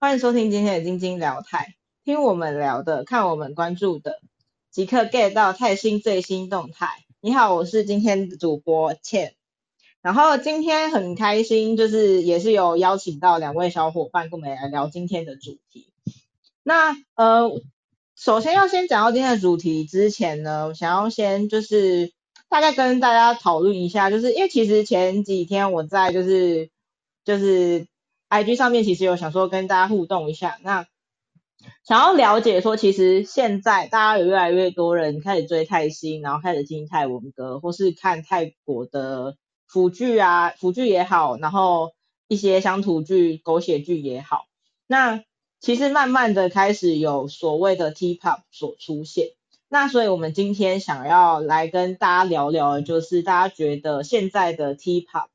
欢迎收听今天的晶晶聊泰，听我们聊的，看我们关注的，即刻 get 到泰新最新动态。你好，我是今天的主播倩。然后今天很开心，就是也是有邀请到两位小伙伴跟我们来聊今天的主题。那呃，首先要先讲到今天的主题之前呢，想要先就是大概跟大家讨论一下，就是因为其实前几天我在就是就是 IG 上面其实有想说跟大家互动一下，那想要了解说，其实现在大家有越来越多人开始追泰星，然后开始听泰文歌，或是看泰国的。腐剧啊，腐剧也好，然后一些乡土剧、狗血剧也好，那其实慢慢的开始有所谓的 T-pop 所出现。那所以我们今天想要来跟大家聊聊的就是大家觉得现在的 T-pop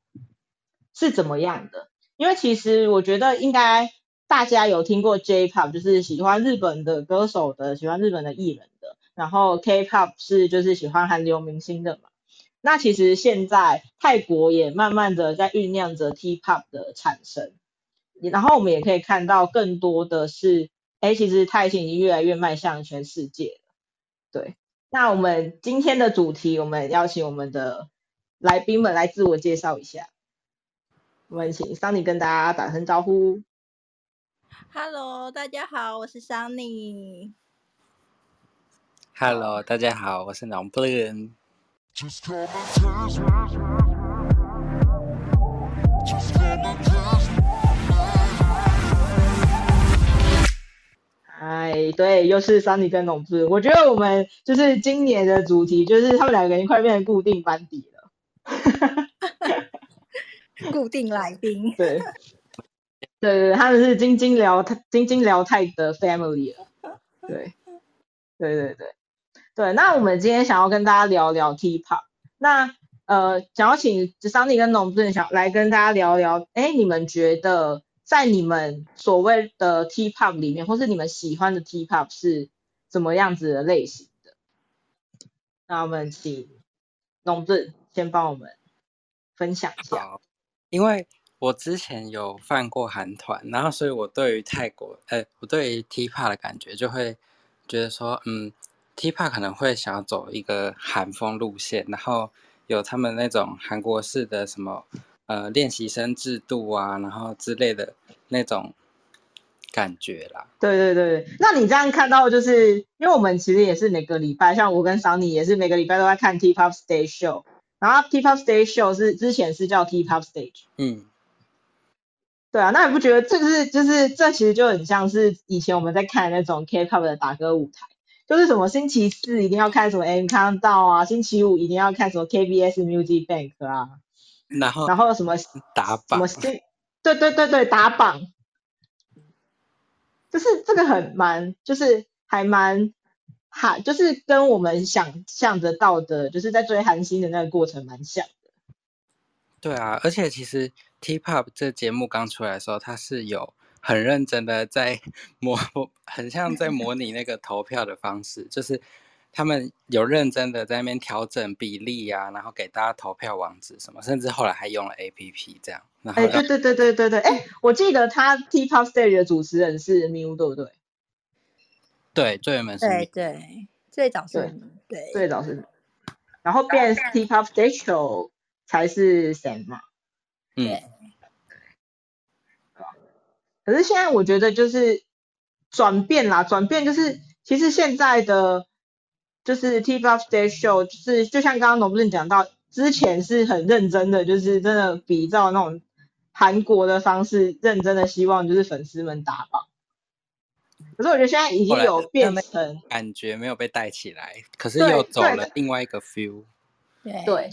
是怎么样的？因为其实我觉得应该大家有听过 J-pop，就是喜欢日本的歌手的，喜欢日本的艺人的，然后 K-pop 是就是喜欢韩流明星的嘛。那其实现在泰国也慢慢的在酝酿着 T-pop 的产生，然后我们也可以看到更多的是，哎，其实泰星已经越来越迈向全世界了。对，那我们今天的主题，我们邀请我们的来宾们来自我介绍一下。我们请 Sunny 跟大家打声招呼。Hello，大家好，我是 Sunny。Hello，大家好，我是 o n 哎，对，又是 Sunny 跟农夫。我觉得我们就是今年的主题，就是他们两个人快变成固定班底了。固定来宾。对，对对，他们是晶晶聊晶晶聊泰的 family 了。对，对对对。对，那我们今天想要跟大家聊聊 T-pop，那呃，想要请 Sunny 跟农夫想来跟大家聊聊，哎，你们觉得在你们所谓的 T-pop 里面，或是你们喜欢的 T-pop 是怎么样子的类型的？那我们请农夫先帮我们分享一下。因为我之前有犯过韩团，然后所以我对于泰国，呃，我对于 T-pop 的感觉就会觉得说，嗯。T-pop 可能会想要走一个韩风路线，然后有他们那种韩国式的什么呃练习生制度啊，然后之类的那种感觉啦。对对对，那你这样看到，就是因为我们其实也是每个礼拜，像我跟 Sunny 也是每个礼拜都在看 T-pop stage show，然后 T-pop stage show 是之前是叫 T-pop stage。嗯。对啊，那你不觉得这是就是这其实就很像是以前我们在看那种 K-pop 的打歌舞台。就是什么星期四一定要看什么 M Countdown 啊，星期五一定要看什么 KBS Music Bank 啊，然后然后什么打榜，什么对对对对打榜，就是这个很蛮，就是还蛮哈，就是跟我们想象得到的，就是在追韩星的那个过程蛮像的。对啊，而且其实 T-pop 这节目刚出来的时候，它是有。很认真的在 模，很像在模拟那个投票的方式，就是他们有认真的在那边调整比例啊，然后给大家投票网址什么，甚至后来还用了 A P P 这样。哎，对对对对对对，哎，我记得他 T Pop Stage 的主持人是 Miu，对不对？对，最原本是。对对，最早是。对，最早是。然后变 T Pop Station 才是 Sam 嘛？嗯。可是现在我觉得就是转变啦，转变就是其实现在的就是 T-pop stage show，就是就像刚刚农夫人讲到，之前是很认真的，就是真的比照那种韩国的方式，认真的希望就是粉丝们打榜。可是我觉得现在已经有变成感觉没有被带起来，可是又走了另外一个 feel。对，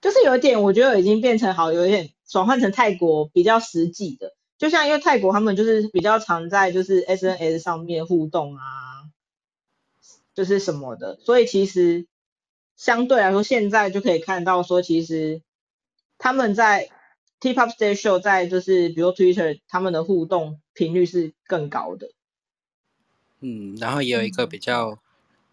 就是有一点，我觉得已经变成好，有一点转换成泰国比较实际的。就像因为泰国他们就是比较常在就是 S N S 上面互动啊，就是什么的，所以其实相对来说现在就可以看到说，其实他们在 T Pop Stage Show 在就是比如 Twitter 他们的互动频率是更高的。嗯，然后也有一个比较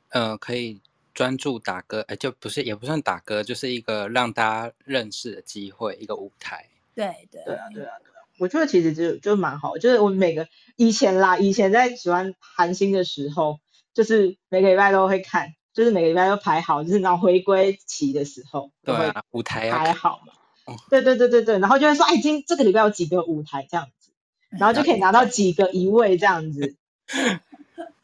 呃可以专注打歌，哎，就不是也不算打歌，就是一个让大家认识的机会，一个舞台。对对对啊对啊。我觉得其实就就蛮好，就是我每个以前啦，以前在喜欢韩星的时候，就是每个礼拜都会看，就是每个礼拜都排好，就是然后回归期的时候，对啊，舞台排好嘛。对对对对对，然后就会说，哎，今这个礼拜有几个舞台这样子，然后就可以拿到几个一位这样子。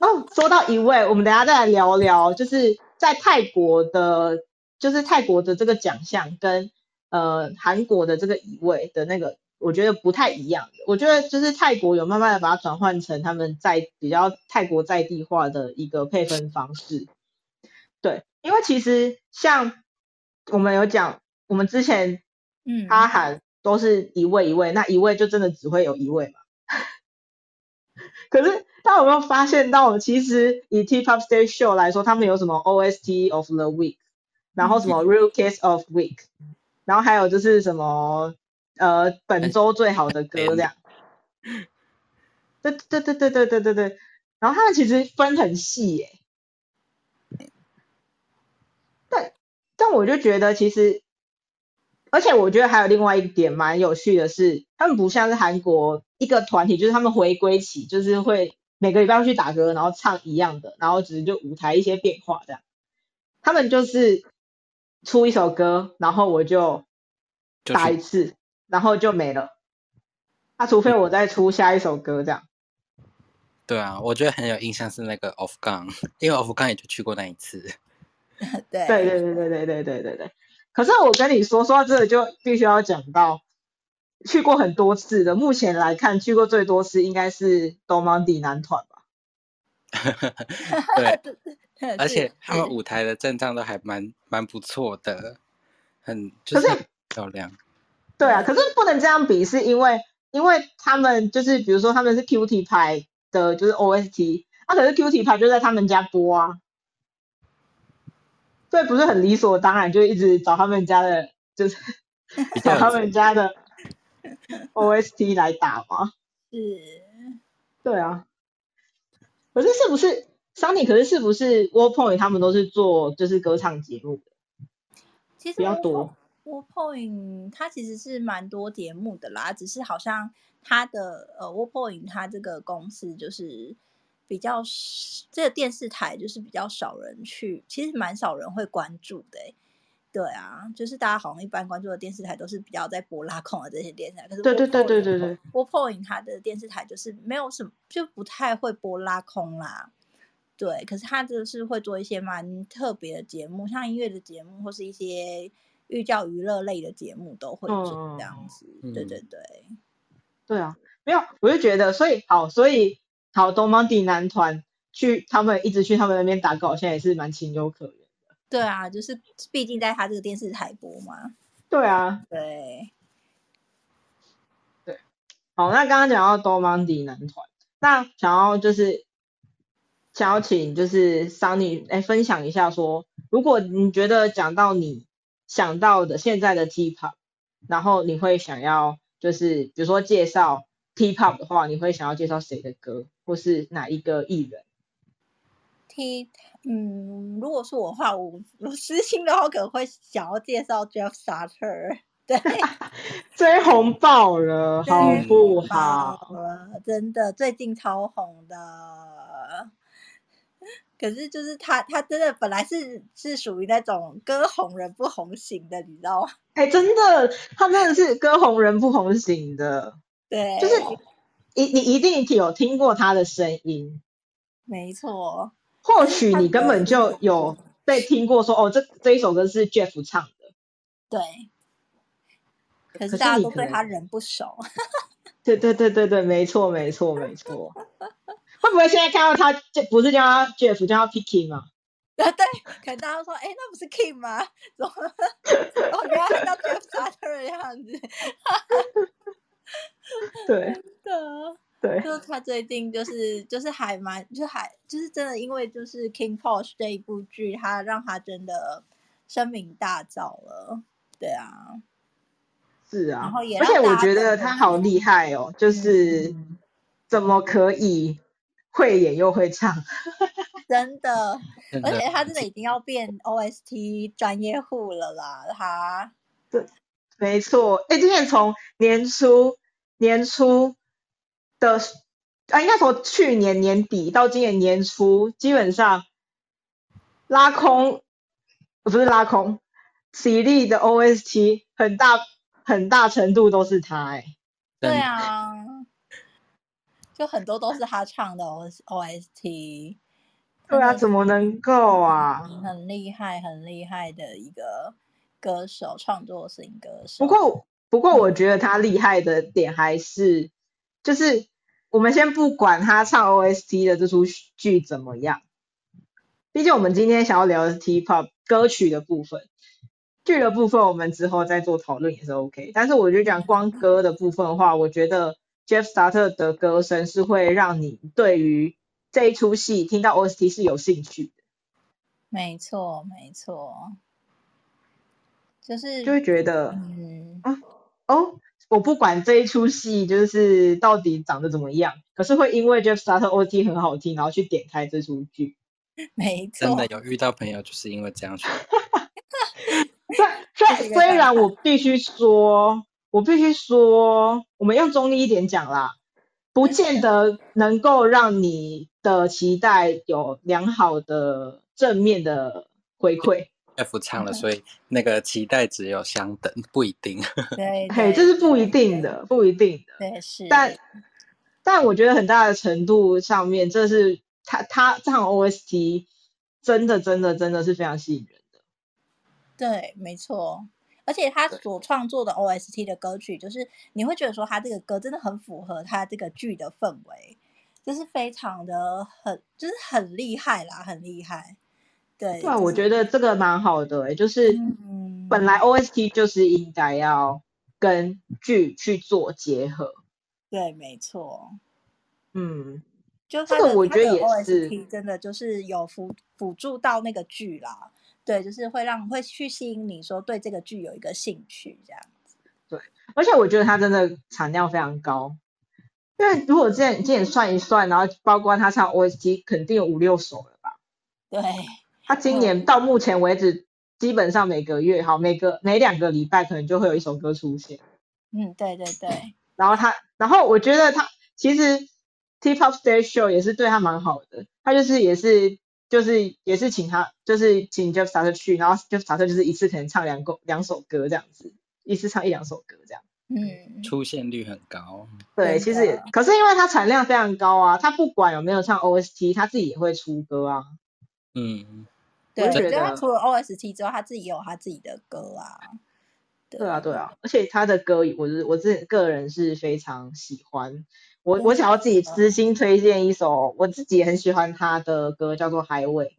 哦，说到一位，我们等下再来聊聊，就是在泰国的，就是泰国的这个奖项跟呃韩国的这个一位的那个，我觉得不太一样的。我觉得就是泰国有慢慢的把它转换成他们在比较泰国在地化的一个配分方式。对，因为其实像我们有讲，我们之前。嗯，阿韩都是一位一位，那一位就真的只会有一位嘛？可是大家有没有发现到，其实以 T-pop stage show 来说，他们有什么 OST of the week，然后什么 Real Case of Week，然后还有就是什么呃本周最好的歌这样。对对对对对对对对，然后他们其实分很细耶。对，但我就觉得其实。而且我觉得还有另外一点蛮有趣的是，他们不像是韩国一个团体，就是他们回归起，就是会每个礼拜要去打歌，然后唱一样的，然后只是就舞台一些变化这样。他们就是出一首歌，然后我就打一次，然后就没了。那除非我再出下一首歌这样。对啊，我觉得很有印象是那个 Off Gun，因为 Off Gun 也就去过那一次。对对对对对对对对对对。可是我跟你说，说到这个就必须要讲到去过很多次的，目前来看去过最多次应该是 Domandi 男团吧。对，而且他们舞台的阵仗都还蛮蛮不错的，很就是漂亮。对啊，可是不能这样比，是因为因为他们就是比如说他们是 Q T 牌的，就是 O S T，那可是 Q T 牌就在他们家播啊。对，不是很理所当然，就一直找他们家的，就是找他们家的 OST 来打吗？是，对啊。可是是不是 Sunny？可是是不是 Warpoint 他们都是做就是歌唱节目的？其实比较多。Warpoint 它其实是蛮多节目的啦，只是好像它的呃 Warpoint 它这个公司就是。比较这个电视台就是比较少人去，其实蛮少人会关注的。对啊，就是大家好像一般关注的电视台都是比较在播拉控的这些电视台。可是对对对对对对，Warpoint 它的电视台就是没有什么，就不太会播拉空啦。对，可是他就是会做一些蛮特别的节目，像音乐的节目或是一些寓教娱乐类的节目都会做这样子。对对对，对啊，没有，我就觉得，所以好，所以。好，东方地男团去，他们一直去他们那边打歌，好像也是蛮情有可原的。对啊，就是毕竟在他这个电视台播嘛。对啊，对，对。好，那刚刚讲到东方地男团，那想要就是想要请就是桑尼来分享一下，说如果你觉得讲到你想到的现在的 T-pop，然后你会想要就是比如说介绍。T-pop 的话，你会想要介绍谁的歌，或是哪一个艺人？T，嗯，如果是我的话，我我私心的话，可能会想要介绍 Jeff Sutter，对，追红爆了，好不好？真的，最近超红的。可是就是他，他真的本来是是属于那种歌红人不红型的，你知道吗？哎，真的，他真的是歌红人不红型的。对，就是你你一定有听过他的声音，没错。或许你根本就有被听过，说哦，这这一首歌是 Jeff 唱的。对，可是大家都对他人不熟。对对对对对，没错没错没错。会不会现在看到他就不是叫他 Jeff，叫他 Picky 吗？对 对，可能大家说，哎，那不是 King 吗？怎么？我原来叫 Jeff Sutter 的样子。对的，对，就他最近就是就是还蛮，就还就是真的，因为就是《King Porsche》这一部剧，他让他真的声名大噪了。对啊，是啊，然后也而且我觉得他好厉害哦，就是怎么可以会演又会唱，真的，而且他真的已经要变 OST 专业户了啦，他。对。没错，哎，今天从年初年初的啊，应该从去年年底到今年年初，基本上拉空，不是拉空，喜力的 OST 很大很大程度都是他哎、对啊，就很多都是他唱的 O OST。对啊，怎么能够啊？很厉害、很厉害的一个歌手，创作型歌手。不过，不过我觉得他厉害的点还是，就是我们先不管他唱 OST 的这出剧怎么样，毕竟我们今天想要聊的是 T-pop 歌曲的部分，剧的部分我们之后再做讨论也是 OK。但是我觉得讲光歌的部分的话，我觉得 Jeff Starter 的歌声是会让你对于这一出戏听到 OST 是有兴趣的，没错，没错，就是就会觉得嗯，哦，我不管这一出戏就是到底长得怎么样，可是会因为 Jeff Starter OT 很好听，然后去点开这出剧。没错真的，有遇到朋友就是因为这样去，虽虽这是一个虽然我必须说，我必须说，我们用中立一点讲啦，不见得能够让你的期待有良好的正面的回馈。F 唱了，所以那个期待值有相等，不一定。对，嘿，这是不一定的，不一定的。对，是，但但我觉得很大的程度上面，这是他他唱 OST 真的真的真的是非常吸引人的。对，没错。而且他所创作的 OST 的歌曲，就是你会觉得说他这个歌真的很符合他这个剧的氛围，就是非常的很，就是很厉害啦，很厉害。对，对啊，我觉得这个蛮好的、欸，就是嗯本来 OST 就是应该要跟剧去做结合。对，没错。嗯，就这个我觉得也是真的就是有辅辅助到那个剧啦，对，就是会让会去吸引你说对这个剧有一个兴趣这样子。对而且我觉得它真的产量非常高，因为如果这样这样算一算，然后包括他唱 OST，肯定有五六首了吧？对，他今年到目前为止，基本上每个月好每个每两个礼拜可能就会有一首歌出现。嗯，对对对，然后他，然后我觉得他其实 T-pop stage show 也是对他蛮好的，他就是也是就是也是请他就是请 Jeff Starter 去，然后 Jeff 就是一次可能唱两个两首歌这样子，一次唱一两首歌这样。嗯，出现率很高。对，其实也可是因为他产量非常高啊，他不管有没有唱 OST，他自己也会出歌啊。嗯，对，我就觉得他除了 OST 之外，他自己也有他自己的歌啊。对啊，对啊，而且他的歌我是我自己个人是非常喜欢。我我想要自己私心推荐一首，我自己很喜欢他的歌，叫做《Highway》。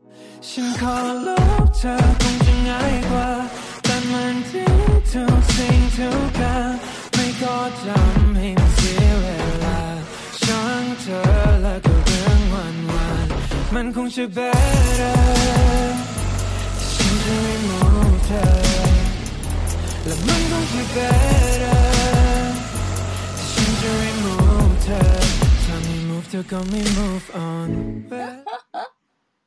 心彎，滿空是 better，心是 remote，了滿空是 better，心是 remote，tell me move to me move on。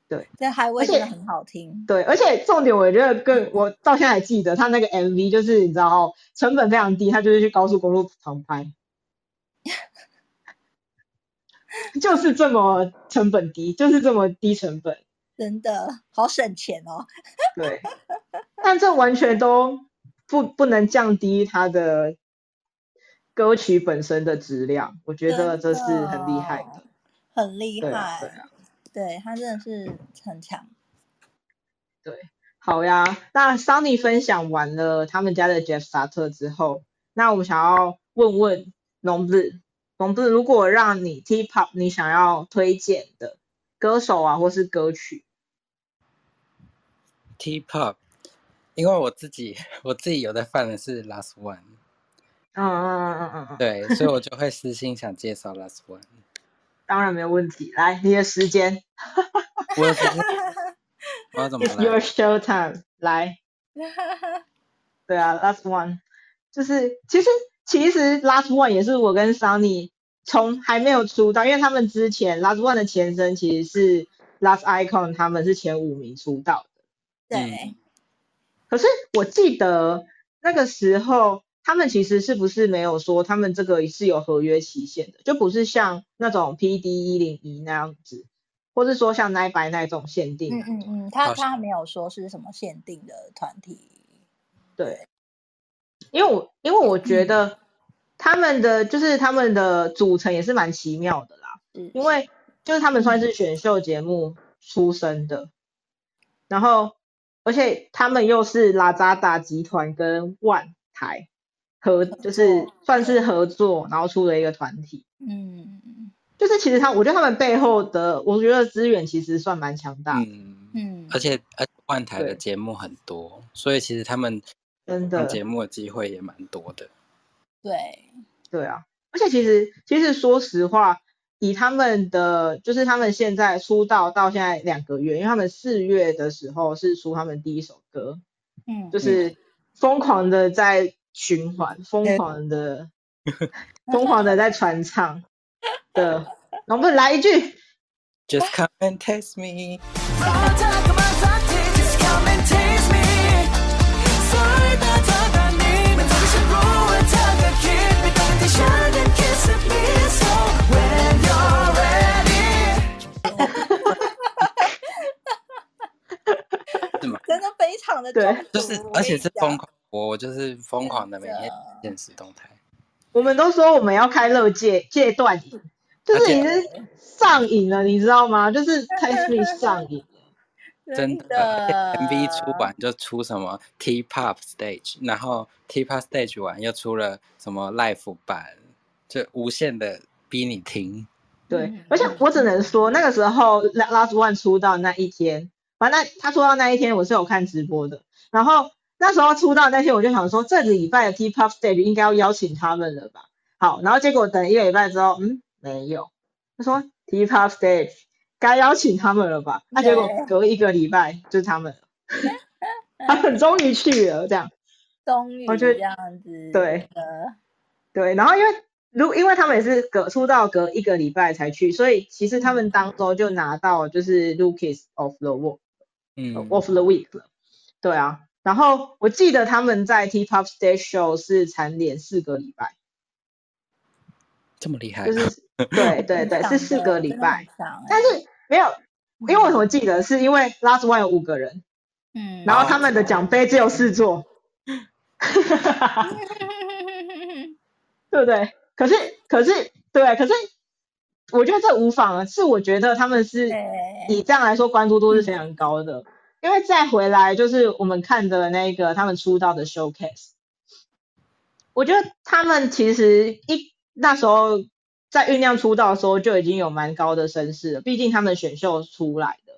这 Highway 而且真的很好听。对，而且重点我觉得更，我到现在还记得他那个 MV，就是你知道，成本非常低，他就是去高速公路旁拍，就是这么成本低，就是这么低成本。真的好省钱哦。对，但这完全都不不能降低它的歌曲本身的质量，我觉得这是很厉害的。很厉对啊，害，对啊。对他真的是很强。对好呀，那 Sunny 分享完了他们家的 Jeff Starter 之后，那我们想要问问农子，农子如果让你 T-pop 你想要推荐的歌手啊，或是歌曲，T-pop，因为我自己我自己有在犯的是 Last One，嗯嗯嗯嗯嗯嗯，对，所以我就会私心想介绍 Last One。当然没有问题。来，你的时间我的时间 我要怎么，It's your？show time，来。对啊，Last One，就是其实其实 Last One 也是我跟 Sunny 从还没有出道，因为他们之前 Last One 的前身其实是 Last Icon，他们是前五名出道的。对，可是我记得那个时候他们其实是不是没有说他们这个是有合约期限的，就不是像那种 P D 一零一那样子，或是说像 Nine by Nine 这种限定嗯。嗯嗯，他他没有说是什么限定的团体，对，因为我因为我觉嗯。得他们的就是他们的组成也是蛮奇妙的啦，嗯。因为就是他们算是选秀节目出身的，然后而且他们又是拉扎达集团跟万台合，就是算是合作，然后出了一个团体。嗯。就是其实他，我觉得他们背后的，我觉得资源其实算蛮强大的，嗯，嗯，而且而且万台的对。节目很多，所以其实他们真的。上节目的机会也蛮多的。对，对啊，而且其实其实说实话，以他们的就是他们现在出道到现在两个月，因为他们四月的时候是出他们第一首歌，嗯，就是疯狂的在循环，疯狂的 疯狂的在传唱的，能不能来一句？Just come and taste me，对就是而且是疯狂，我我就是疯狂的每天现实动态。我们都说我们要开乐戒戒断瘾，就是已经上瘾了，你知道吗？就是 Taste Me 上瘾。真的的，MV 出完就出什么 T-pop stage，然后 T-pop stage 完又出了什么 live 版，就无限的逼你听。对嗯，而且我只能说，那个时候 La- Last One 出道那一天，反正那他出道那一天我是有看直播的，然后那时候出道那天我就想说，这个礼拜的 T-pop stage 应该要邀请他们了吧？好，然后结果等一个礼拜之后，嗯，没有，他说 T-pop stage 该邀请他们了吧？那结果对隔一个礼拜就是他们了，他们终于去了，这样。终于这样子，对的，对，然后因为如因为他们也是隔出道隔一个礼拜才去，所以其实他们当周就拿到就是 Lucas of the World、嗯，of the Week 了。对啊，然后我记得他们在 T-pop Stage Show 是蝉联四个礼拜，这么厉害。就，是对对对，是四个礼拜但欸是没有，因为我怎么记得？是因为 Last One 有五个人，嗯，然后他们的奖杯只有四座，对不对？可是可是对，可是我觉得这无妨啊，是我觉得他们是对以这样来说关注度是非常高的，因为再回来就是我们看的那个他们出道的 showcase，我觉得他们其实一那时候在酝酿出道的时候就已经有蛮高的声势了，毕竟他们选秀出来的，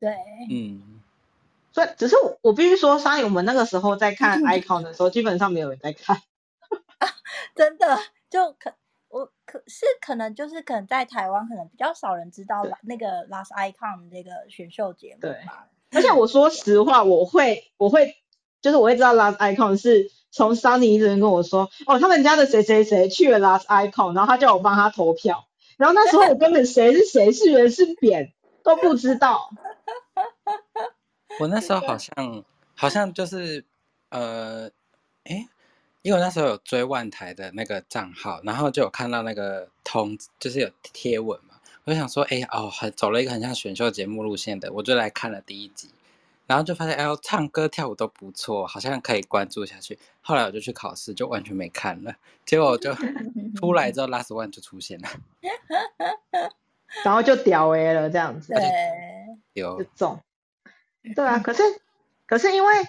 对，嗯，所以只是我我必须说，相信我们那个时候在看 icon 的时候，基本上没有人在看。真的就可我可是可能就是可能在台湾可能比较少人知道对那个 Last Icon 这个选秀节目对吧，而且我说实话，我会我会就是我会知道 Last Icon 是从 Sunny 一直跟我说，哦，他们家的谁谁谁去了 Last Icon，然后他叫我帮他投票，然后那时候我根本谁是谁是圆是扁都不知道。我那时候好像好像就是呃，诶，因为我那时候有追万台的那个账号，然后就有看到那个通，就是有贴文嘛，我就想说，哎哦，很走了一个很像选秀节目路线的，我就来看了第一集，然后就发现，哎呦，唱歌跳舞都不错，好像可以关注下去。后来我就去考试，就完全没看了，结果我就出来之后，Last One 就出现了，然后就屌 A 了这样子，对，有就中。对啊，可是可是因为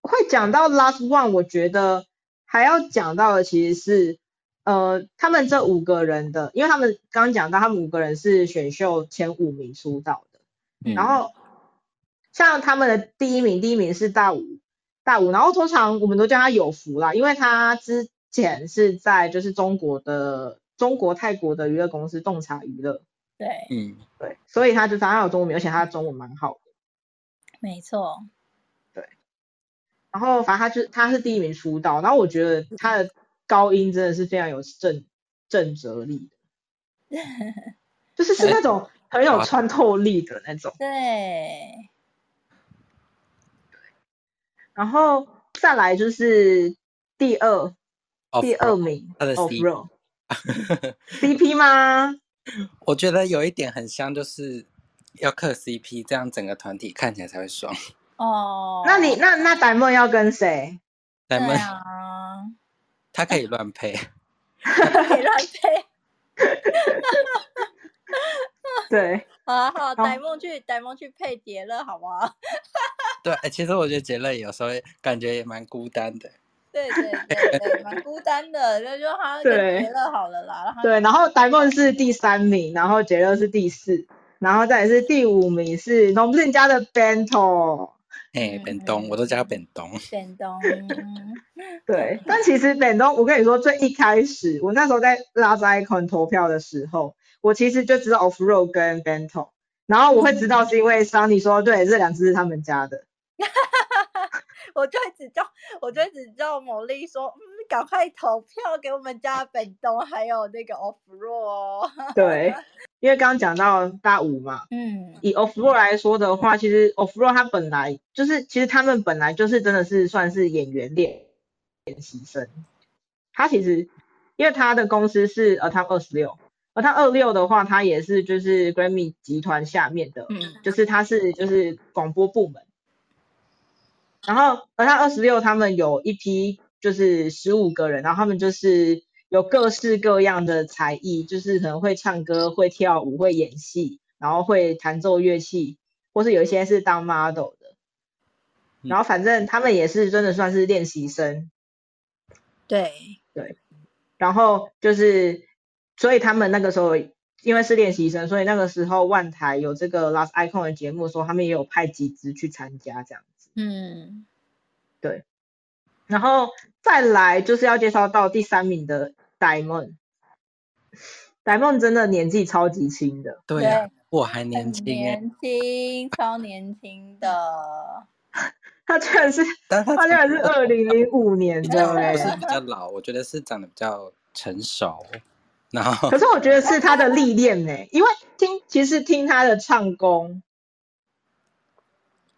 会讲到 Last One，我觉得还要讲到的其实是呃他们这五个人的，因为他们刚刚讲到他们五个人是选秀前五名出道的，嗯。然后像他们的第一名，第一名是大五大五，然后通常我们都叫他有福啦，因为他之前是在就是中国的中国泰国的娱乐公司洞察娱乐，对，嗯，对，所以他就当然有中文名，而且他的中文蛮好的。没错，然后反正他就他是第一名出道，然后我觉得他的高音真的是非常有震震慑力的，就是是那种很有穿透力的那种。对，然后再来就是第二第二名他的 Road CP 吗？我觉得有一点很像，就是要克 CP，这样整个团体看起来才会爽。哦，那你那那 Diamond 要跟谁？对咱们啊，他可以乱配，可以乱配。对，好啊好啊，呆梦去呆梦去配杰乐，好不好？对，哎其实我觉得杰乐有时候感觉也蛮孤单的。对对对对，蛮孤单的，就就他跟对杰乐好了啦，对，然后 Diamond 是第三名，然后杰乐是第四，然后再是第五名是农夫家的 Bento。嘿，嗯本东，我都叫他本东。变动，嗯对，但其实本东，我跟你说，最一开始我那时候在拉 Icon 投票的时候，我其实就知道 Off Road 跟 Bento，然后我会知道是因为 Sunny 说，对，这两只是他们家的。我就一直叫，我就一直叫某丽说，嗯，赶快投票给我们家本东，还有那个 Off Road 哦。对，因为刚刚讲到大五嘛，嗯以 Off Road 来说的话，其实 Off Road 它本来就是，其实他们本来就是真的是算是演员练练习生。他其实因为他的公司是呃，他二十六，而他二六的话，他也是就是 Grammy 集团下面的，嗯就是他是就是广播部门。然后而他二十六，他们有一批就是十五个人，然后他们就是有各式各样的才艺，就是可能会唱歌、会跳舞、会演戏，然后会弹奏乐器，或是有一些是当 model 的。嗯。然后反正他们也是真的算是练习生，对。对，然后就是所以他们那个时候因为是练习生，所以那个时候万台有这个 Last Icon 的节目的时候，他们也有派几支去参加这样子。嗯然后再来就是要介绍到第三名的 Diamond。Diamond 真的年纪超级轻的，对呀、对我还年轻哎，年轻，超年轻的。他居然是 但他他居然是二零零五年的哎、不是比较老，我觉得是长得比较成熟。然后可是我觉得是他的历练呢、因为听其实听他的唱功，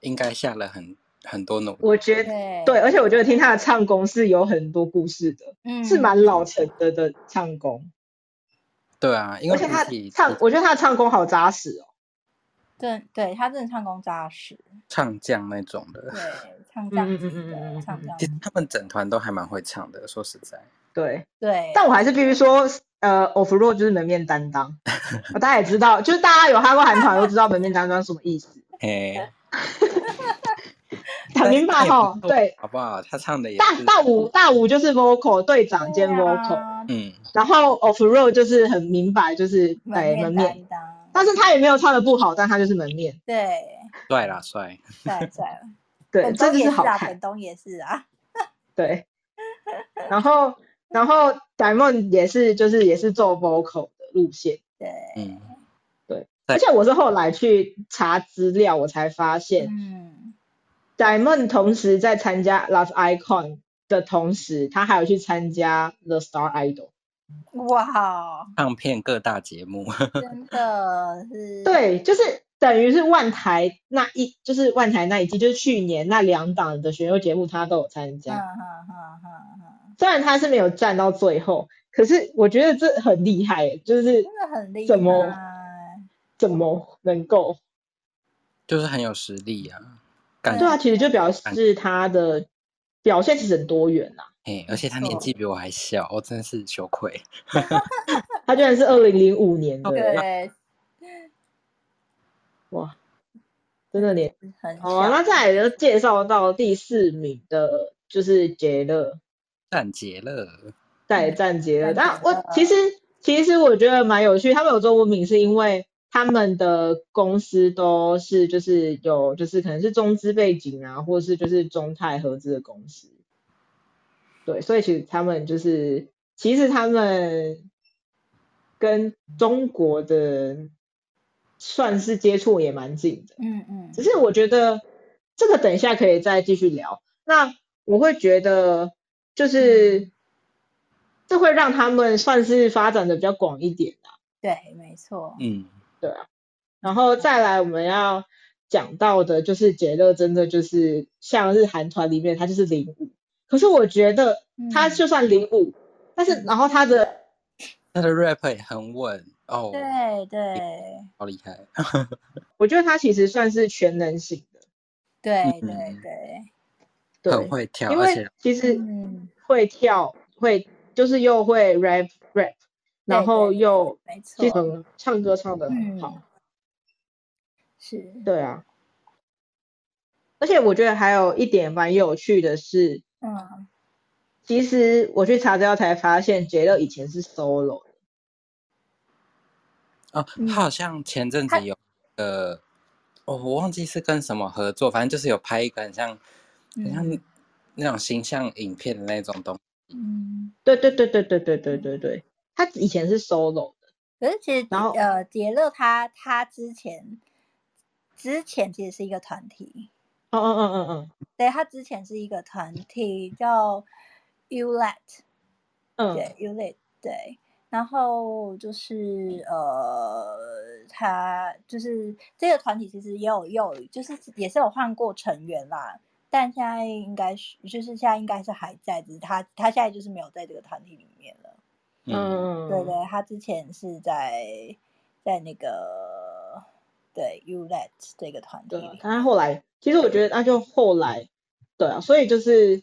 应该下了很很多努力。我觉得对对，而且我觉得听他的唱功是有很多故事的，嗯是蛮老成的的唱功，对啊，因为而且他唱，我觉得他的唱功好扎实哦。对对，他真的唱功扎实，唱将那种的，对，唱将嗯嗯级嗯嗯嗯，唱将其实他们整团都还蛮会唱的。说实在，对，对，但我还是必须说，呃，Off Road 就是门面担当，大家也知道，就是大家有哈过韩团都知道门面担当什么意思，嘿，很明白哈对，好不好？他唱的也大大五大五就是 vocal 队长兼 vocal，、啊嗯，然后 Off Road 就是很明白，就是门面对门面，担当，但是他也没有唱的不好，但他就是门面，对，帅啦帅，帅帅了，对，本这东也是啊，就是好看。本，东也是啊，对。然后然后 Diamond 也是就是也是做 vocal 的路线，对，嗯，对，对。而且我是后来去查资料，我才发现、嗯，Diamond 同时在参加 Love Icon 的同时，他还有去参加 The Star Idol。哇，唱片各大节目，真的是，对，就是等于是万台那一，就是万台那一季，就是去年那两档的选秀节目，他都有参嗯加。哈哈哈哈，虽然他是没有站到最后，可是我觉得这很厉害，就是真的很厉害，怎么怎么能够？就是很有实力啊，感对啊，其实就表示他的表现其实很多元呐、嘿，而且他年纪比我还小，我真的是羞愧。他居然是二零零五年的，对，哇，真的年很好啊，那，再来就介绍到第四名的，就是杰勒，战捷了，在战杰勒。战但我其实其实我觉得蛮有趣，他们有中文名是因为他们的公司都是就是有就是可能是中资背景啊，或者是就是中泰合资的公司。对，所以其实他们就是其实他们跟中国的算是接触也蛮近的。嗯嗯只是我觉得这个等一下可以再继续聊。那我会觉得就是这会让他们算是发展的比较广一点啊。对，没错，嗯，对啊，然后再来我们要讲到的就是杰勒，真的就是像日韩团里面他就是零五，可是我觉得他嗯就算零五，但是然后他的 他的 rap 也很稳哦，对对好厉害。我觉得他其实算是全能型的，对嗯对对，对，很会跳，因为而且其实嗯，会跳，会就是又会 rap rap，然后对对又没其实错，很唱歌唱的很好，嗯，是，对啊。而且我觉得还有一点蛮有趣的是，嗯，其实我去查资料才发现，杰乐以前是 solo 的。哦，嗯他好像前阵子有呃，哦，我忘记是跟什么合作，反正就是有拍一个很像很像嗯那种形象影片的那种东西。嗯，对对对对对对对对对，他以前是 solo 的。可是其实然后呃，杰乐他他之前之前其实是一个团体，嗯嗯嗯嗯嗯对他之前是一个团体叫 Ulet，嗯，对 Ulet，对，然后就是呃，他就是这个团体其实也有也有就是也是有换过成员啦，但现在应该是就是现在应该是还在，只是他他现在就是没有在这个团体里面了。嗯，嗯，对对，他之前是在在那个对 Ulet 这个团体对啊里，，他后来其实我觉得那就后来，对啊，所以就是，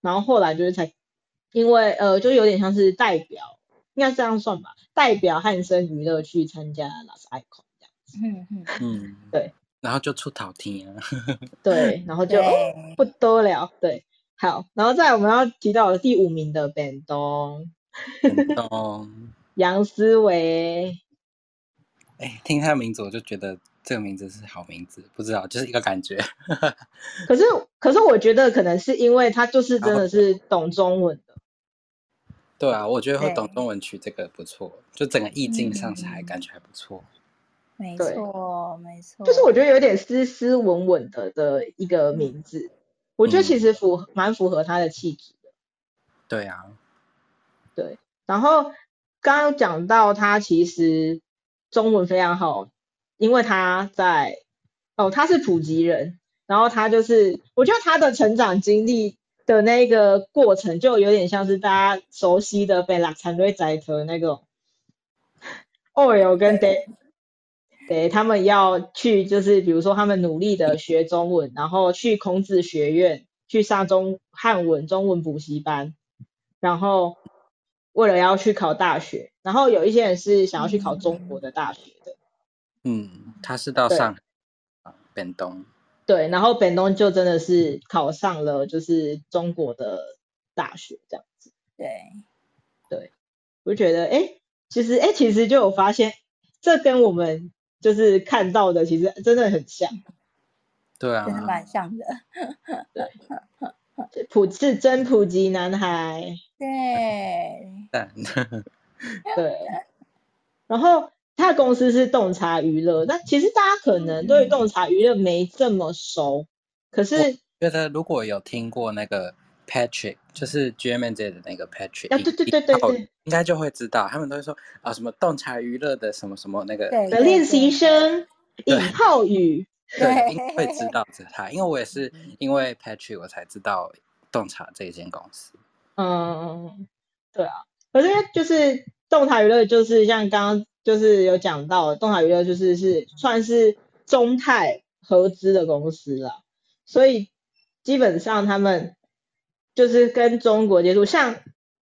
然后后来就是才，因为呃，就有点像是代表，应该这样算吧，代表汉森娱乐去参加 Last Icon 这样，嗯嗯，嗯，对，然后就出头天啊，对，然后就、哦、不多了，对，好，然后再来我们要提到的第五名的本东很懂。杨思维，哎，听他的名字我就觉得这个名字是好名字，不知道就是一个感觉。可是可是我觉得可能是因为他就是真的是懂中文的，对啊，我觉得会懂中文曲这个不错，就整个意境上是还嗯感觉还不错。没对错没错，就是我觉得有点斯斯文文的的一个名字，我觉得其实符合蛮符合他的气质的。对啊，对，然后刚刚讲到他其实中文非常好，因为他在哦他是普吉人，然后他就是我觉得他的成长经历的那个过程，就有点像是大家熟悉的被拉残瑞宰特那种 Oreo 跟 Day。对，他们要去，就是比如说他们努力的学中文，然后去孔子学院去上中汉文中文补习班，然后为了要去考大学，然后有一些人是想要去考中国的大学的，嗯，他是到上海啊本东，对，然后本东就真的是考上了就是中国的大学这样子，对，对我就觉得哎，其实哎，其实就有发现，这跟我们就是看到的其实真的很像，对啊真，的蛮像的，普是真普及男孩，对，但 对，然后他的公司是洞察娱乐，那其实大家可能对于洞察娱乐没这么熟，可是觉得如果有听过那个 Patrick，就是 GMJ 的那个 Patrick，啊对对对对对。应该就会知道，他们都会说啊什么洞察娱乐的什么什么那个，对的练习生尹浩宇，对，对。应该会知道着他，因为我也是因为 Patrick 我才知道洞察这一间公司。嗯，对啊，可是就是洞察娱乐，就是像刚刚就是有讲到的，洞察娱乐就是是算是中泰合资的公司了，所以基本上他们就是跟中国接触，像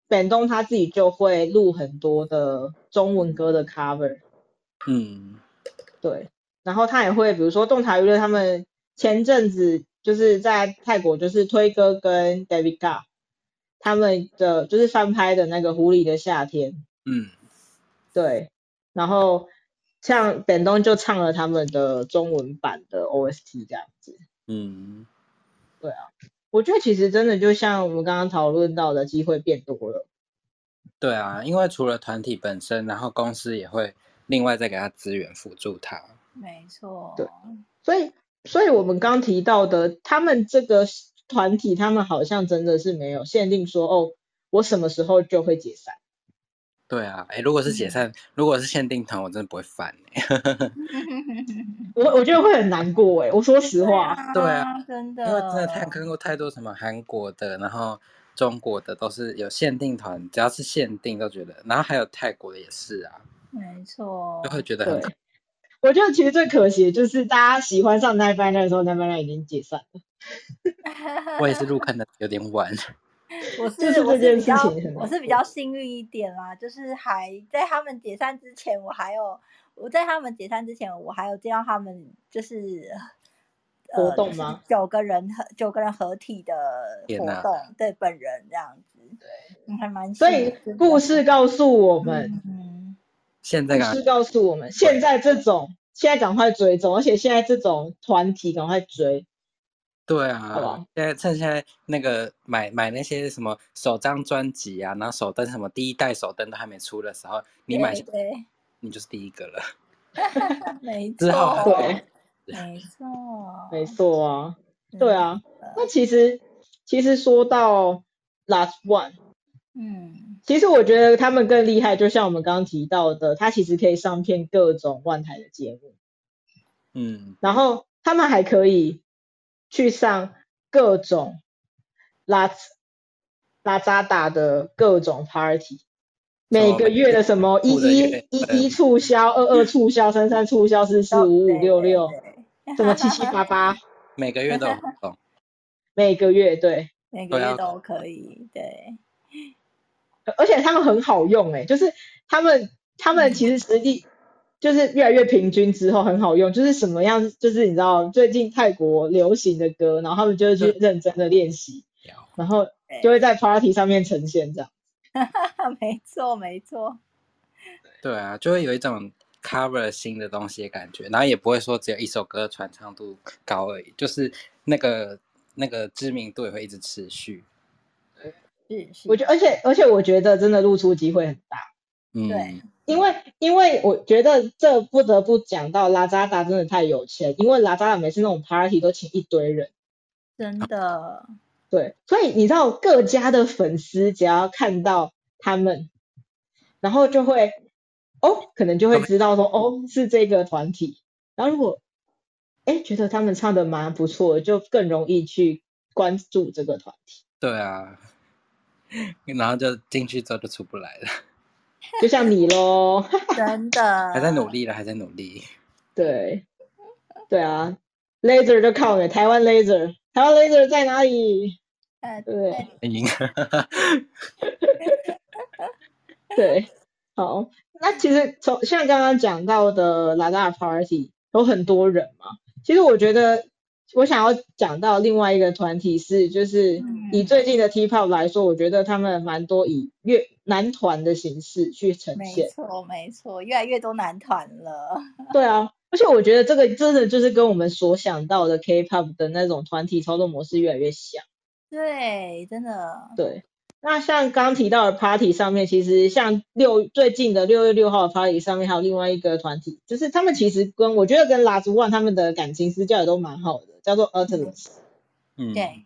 本东他自己就会录很多的中文歌的 cover，嗯，对，然后他也会比如说洞察娱乐他们前阵子就是在泰国就是推歌跟 David g a 他们的就是翻拍的那个《狐狸的夏天》，嗯，对，然后像本东就唱了他们的中文版的 OST 这样子，嗯，对啊。我觉得其实真的就像我们刚刚讨论到的，机会变多了，对啊，因为除了团体本身，然后公司也会另外再给他资源辅助他。没错，对。所以所以我们刚提到的，他们这个团体，他们好像真的是没有限定说哦，我什么时候就会解散。对啊，哎，如果是解散，如果是限定团，我真的不会烦。哎、我我觉得会很难过哎，我说实话，对啊，真的，因为真的太看过太多什么韩国的，然后中国的都是有限定团，只要是限定都觉得，然后还有泰国的也是啊，没错。就，会觉得很，我觉得其实最可惜的就是大家喜欢上 Nine Five Nine 的时候，Nine Five Nine 已经解散了。我也是入坑的有点晚，我 就是这我件事比较我是比较幸运一点啦，就是还在他们解散之前，我还有我在他们解散之前，我还有见到他们就是活呃就是动吗？九个人合九个人合体的活动，对本人这样子，对，还蛮所以幸运的故事告诉我们，嗯，故现在故事告诉我们，现在这种现在赶快追踪，而且现在这种团体赶快追，对啊，现在趁现在那个买买那些什么首张专辑啊，然后手灯什么第一代手灯都还没出的时候，你买对对，你就是第一个了。没之后错，对，没错，没错啊，嗯对，啊。那其实其实说到 Last One，嗯，其实我觉得他们更厉害，就像我们刚刚提到的，他其实可以上片各种万台的节目，嗯，然后他们还可以去上各种拉拉扎达的各种 party，每个月的什么一一一一促销、二二促销、三三促销、四四五五六六，什么七七八八，每个月都有。活动。每个月对，每个月都可以，对，而且他们很好用诶、就是他们他们其实实力就是越来越平均之后很好用，就是什么样，就是你知道最近泰国流行的歌，然后他们就会去认真的练习，然后就会在 party 上面呈现这样。没错没错，对啊，就会有一种 cover 新的东西的感觉，然后也不会说只有一首歌传唱度高而已，就是那个那个知名度也会一直持续。是是，我觉得，而且而且我觉得真的露出机会很大，嗯，对因为因为我觉得这不得不讲到拉扎达真的太有钱，因为拉扎达每次那种 party 都请一堆人。真的，对，所以你知道各家的粉丝只要看到他们，然后就会哦，可能就会知道说哦是这个团体，然后如果哎觉得他们唱的蛮不错的，就更容易去关注这个团体。对啊，然后就进去之后就出不来了，就像你喽，真的还在努，力了，还在努力。对对啊，Laser 就靠你，台湾 Laser，台湾 Laser 在哪里？呃对？赢，对，好，那其实从像刚刚讲到的拉达 Party 有很多人嘛，其实我觉得我想要讲到另外一个团体是，就是嗯以最近的 T-pop 来说，我觉得他们蛮多以乐男团的形式去呈现没。错没错，越来越多男团了，对啊，而且我觉得这个真的就是跟我们所想到的 K-pop 的那种团体操作模式越来越像。对，真的，对，那像刚提到的 party 上面，其实像六最近的六月六号的 party 上面，还有另外一个团体，就是他们其实跟我觉得跟 Last One 他们的感情私交也都蛮好的，叫做 Atlas。嗯，对，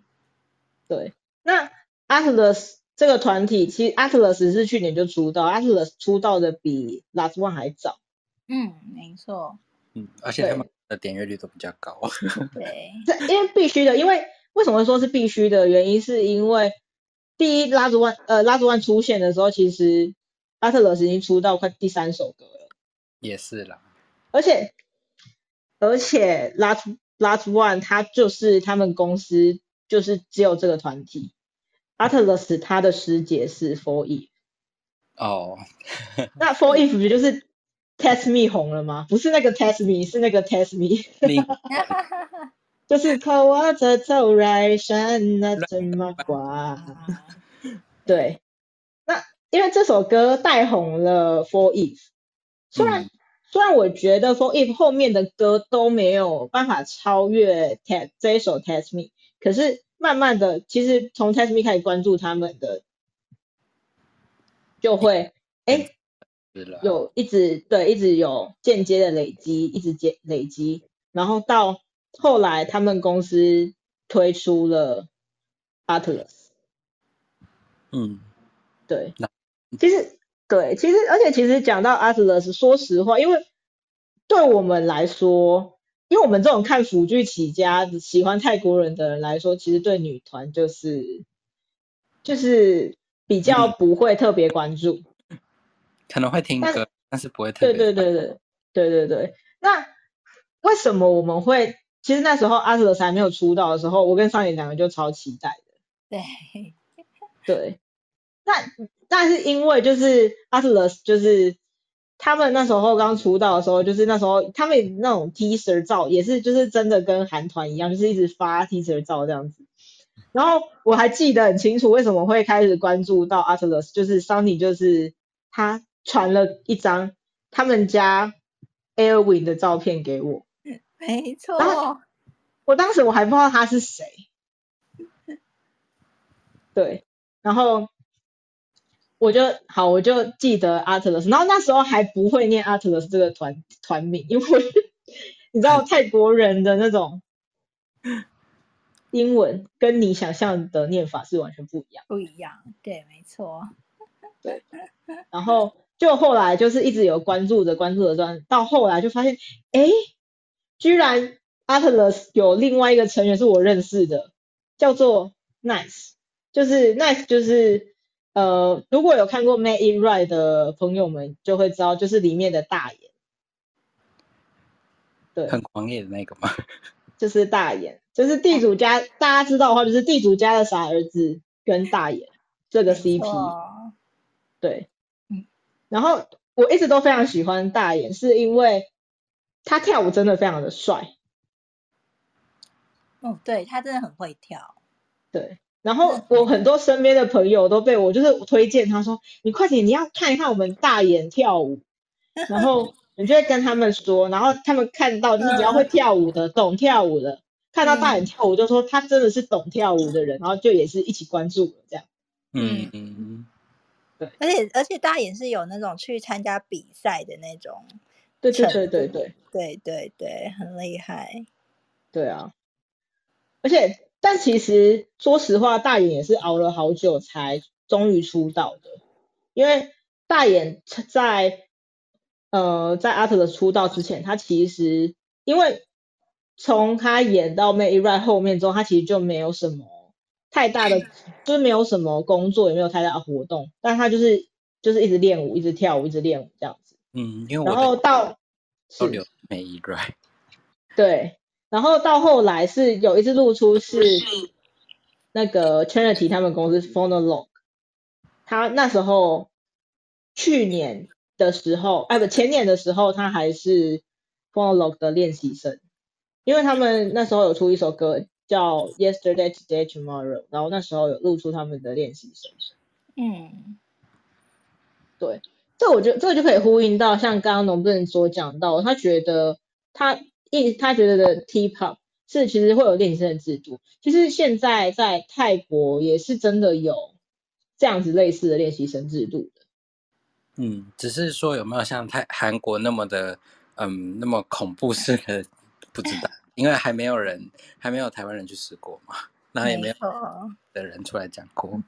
对，那 Atlas 这个团体，其实 Atlas 是去年就出道，Atlas 出道的比 Last One 还早。嗯，没错，嗯，而且他们的点阅率都比较高。对，这因为必须的，因为为什么说是必须的原因，是因为第一 Last One 呃 Last One 出现的时候，其实 Atlas 已经出道快第三首歌了。也是啦，而且而且 Last Last One 它就是他们公司就是只有这个团体，Atlas 他的师姐是 For Eve，哦，那 For Eve 不就是 Test Me 红了吗？不是那个 Test Me，是那个 Test Me，另 就是靠我这走来山那怎么挂？对，那因为这首歌带红了 For Eve，虽然、嗯虽然我觉得 For Eve 后面的歌都没有办法超越 Test 这一首 Test Me，可是慢慢的，其实从 Test Me 开始关注他们的，就会哎有一直对一直有间接的累积，一直接累积，然后到后来他们公司推出了 Atlas，嗯，对。那，其实对，其实而且其实讲到 Atlas，说实话，因为对我们来说，因为我们这种看腐剧起家、喜欢泰国人的人来说，其实对女团就是就是比较不会特别关注。可能会听歌，但是不会特对别。对对对对对对。那为什么我们会？其实那时候阿特勒斯还没有出道的时候，我跟上野两个就超期待的。对，对，那但是因为就是 Atlas 就是他们那时候刚出道的时候，就是那时候他们那种 teaser 照也是就是真的跟韩团一样，就是一直发 teaser 照这样子。然后我还记得很清楚，为什么会开始关注到 Atlas，就是 Sunny 就是他传了一张他们家 Airwin 的照片给我，没错，然后我当时我还不知道他是谁，对，然后我就好，我就记得 Atlas，然后那时候还不会念 Atlas 这个团团名，因为你知道泰国人的那种英文跟你想象的念法是完全不一样，不一样，对，没错，对。然后就后来就是一直有关注着关注的专，到后来就发现，哎，居然 Atlas 有另外一个成员是我认识的，叫做 Nice，就是 Nice 就是呃，如果有看过《Made in Right》的朋友们就会知道，就是里面的大眼，对，很狂野的那个吗？就是大眼，就是地主家，大家知道的话，就是地主家的傻儿子跟大眼这个 CP。错。对，嗯，然后我一直都非常喜欢大眼，是因为他跳舞真的非常的帅，哦，对他真的很会跳，对。然后我很多身边的朋友都被我就是推荐他说，你快点你要看一看我们大眼跳舞，然后你就会跟他们说，然后他们看到就是只要会跳舞的、懂跳舞的，看到大眼跳舞就说他真的是懂跳舞的人，然后就也是一起关注了这样。嗯。嗯，而且而且大眼是有那种去参加比赛的那种，对对程对对。度。对。对对对，很厉害，对啊，而且但其实说实话，大眼也是熬了好久才终于出道的，因为大眼在呃在阿特的出道之前，他其实因为从他演到《Right》后面之后，他其实就没有什么太大的，就是没有什么工作，也没有太大的活动，但他就是就是一直练舞，一直跳舞，一直练舞这样子，嗯，因为然后到是都留没一 right，对，然后到后来是有一次露出是那个 Trinity 他们公司 Phonolog，他那时候去年的时候，哎不前年的时候，他还是 Phonolog 的练习生，因为他们那时候有出一首歌叫 Yesterday Today Tomorrow，然后那时候有露出他们的练习生。嗯，对，这我觉得这个就可以呼应到像刚刚农顿所讲到，他觉得他一他觉得的 T-pop 是其实会有练习生的制度，其实现在在泰国也是真的有这样子类似的练习生制度的。嗯，只是说有没有像泰韩国那么的，嗯，那么恐怖式的，不知道，因为还没有人，还没有台湾人去试过嘛，然后也没有，的人出来讲过。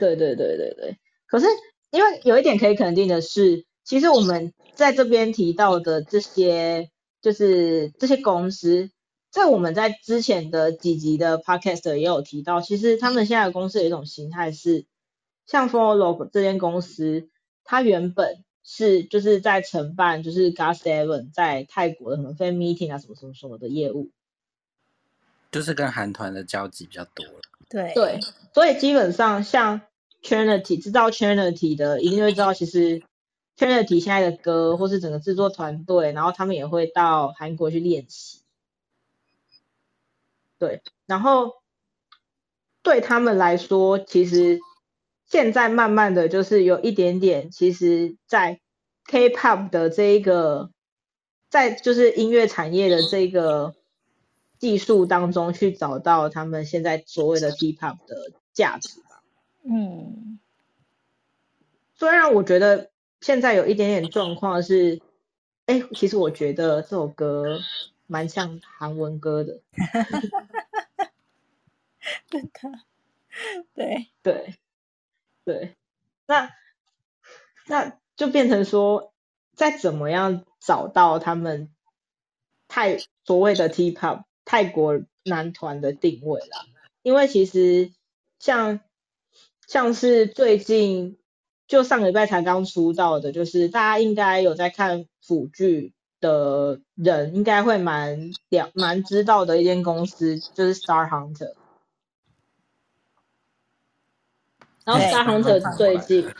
对对对对对。可是因为有一点可以肯定的是，其实我们在这边提到的这些，就是这些公司，在我们在之前的几集的 podcast 也有提到，其实他们现在的公司有一种形态是，像 Follow 这间公司，它原本是就是在承办就是 Gas Seven 在泰国的什么 fan meeting 啊什么什么什么的业务，就是跟韩团的交集比较多了。对对，所以基本上像 Trinity 知道 Trinity 的，一定会知道，其实 Trinity 现在的歌或是整个制作团队，然后他们也会到韩国去练习。对，然后对他们来说，其实现在慢慢的就是有一点点，其实在 K-pop 的这一个，在就是音乐产业的这个技术当中去找到他们现在所谓的 T-pop 的价值吧。嗯，虽然我觉得现在有一点点状况是，哎，其实我觉得这首歌蛮像韩文歌的。真的，对，对，对，那那就变成说，再怎么样找到他们泰所谓的 T-pop 泰国男团的定位啦，因为其实像像是最近就上个礼拜才刚出道的，就是大家应该有在看腐剧的人，应该会蛮了蛮知道的一间公司，就是 Star Hunter。然后 Star Hunter 最近，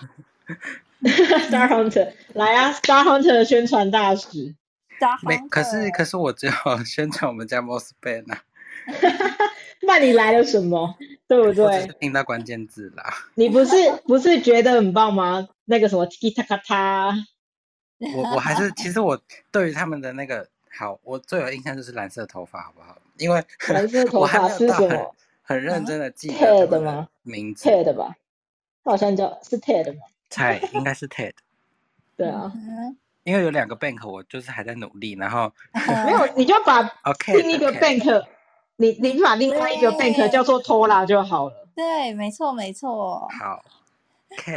Star Hunter 来啊，Star Hunter 的宣传大使。大没，可是是可是我只有 宣传我们家 Moss Band 啊，那你来了什么？对不对？听到关键字啦。你不是不是觉得很棒吗？那个什么 Tiki Taka 我我还是其实我对于他们的那个好，我最有印象就是蓝色头发，好不好？因为蓝色头发是什么很认真的记得 Ted 吗名字。？Ted 吧，他好像叫是 Ted 吗？猜应该是 Ted，对啊，嗯因为有两个 bank 我就是还在努力，然后没有，你就把 OK 另一个 bank，你你把另外一个 bank 叫做 Tola 就好了。对，没错没错。好。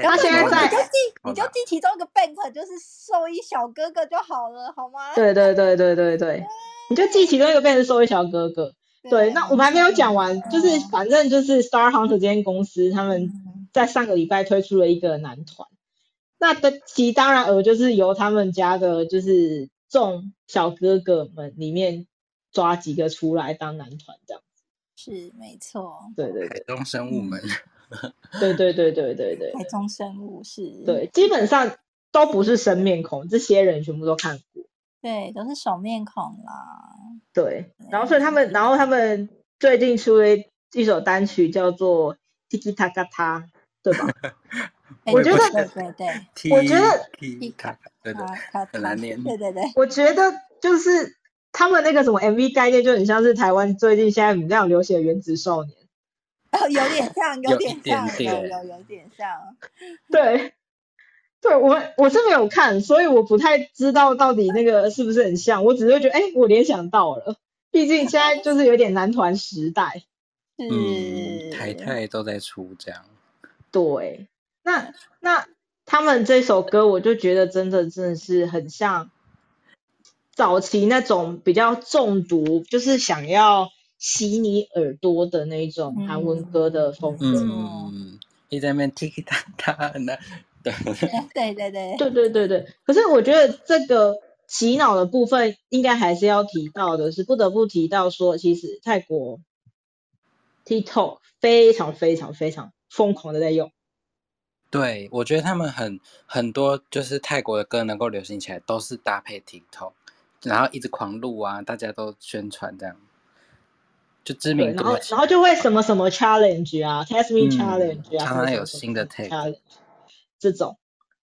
他现在在你就记你就记其中一个 bank 就是兽医小哥哥就好了，好吗？对对对对对对，你就记其中一个 bank 是兽医小哥哥。对，那我们还没有讲完，就是反正就是 Star Hunter 这间公司，他们嗯在上个礼拜推出了一个男团，那的其当然而就是由他们家的就是众小哥哥们里面抓几个出来当男团这样。是没错，海对对。对中生物们，对对对对对对。台中生物是，对，基本上都不是生面孔，这些人全部都看过。对，都是熟面孔啦。对，然后所以他们，然后他们最近出了一首单曲叫做《Tiki Taka Ta》，对吧？哎我觉得对对对。我觉得 T 卡卡，对的他，他很难念。对对对，我觉得就是他们那个什么 MV 概念就很像是台湾最近现在比较流行的原子少年。哦，有点像，有一点像，有有有点像。对，对我我是没有看，所以我不太知道到底那个是不是很像。我只是觉得，哎，我联想到了，毕竟现在就是有点男团时代。嗯，是台泰都在出这样，对，那那他们这首歌，我就觉得真的真的是很像早期那种比较中毒，就是想要洗你耳朵的那种韩文歌的风格。嗯，一直在那边 Tiki 塔塔呢，对，对对对，对对对对，可是我觉得这个洗脑的部分，应该还是要提到的是，不得不提到说，其实泰国 TikTok 非常非常非常疯狂的在用。对，我觉得他们很很多就是泰国的歌能够流行起来，都是搭配 TikTok，然后一直狂录啊，大家都宣传这样，就知对，名然后度然后就会什么什么 challenge 啊，test me 嗯 challenge 啊，常常有新的 challenge 这种，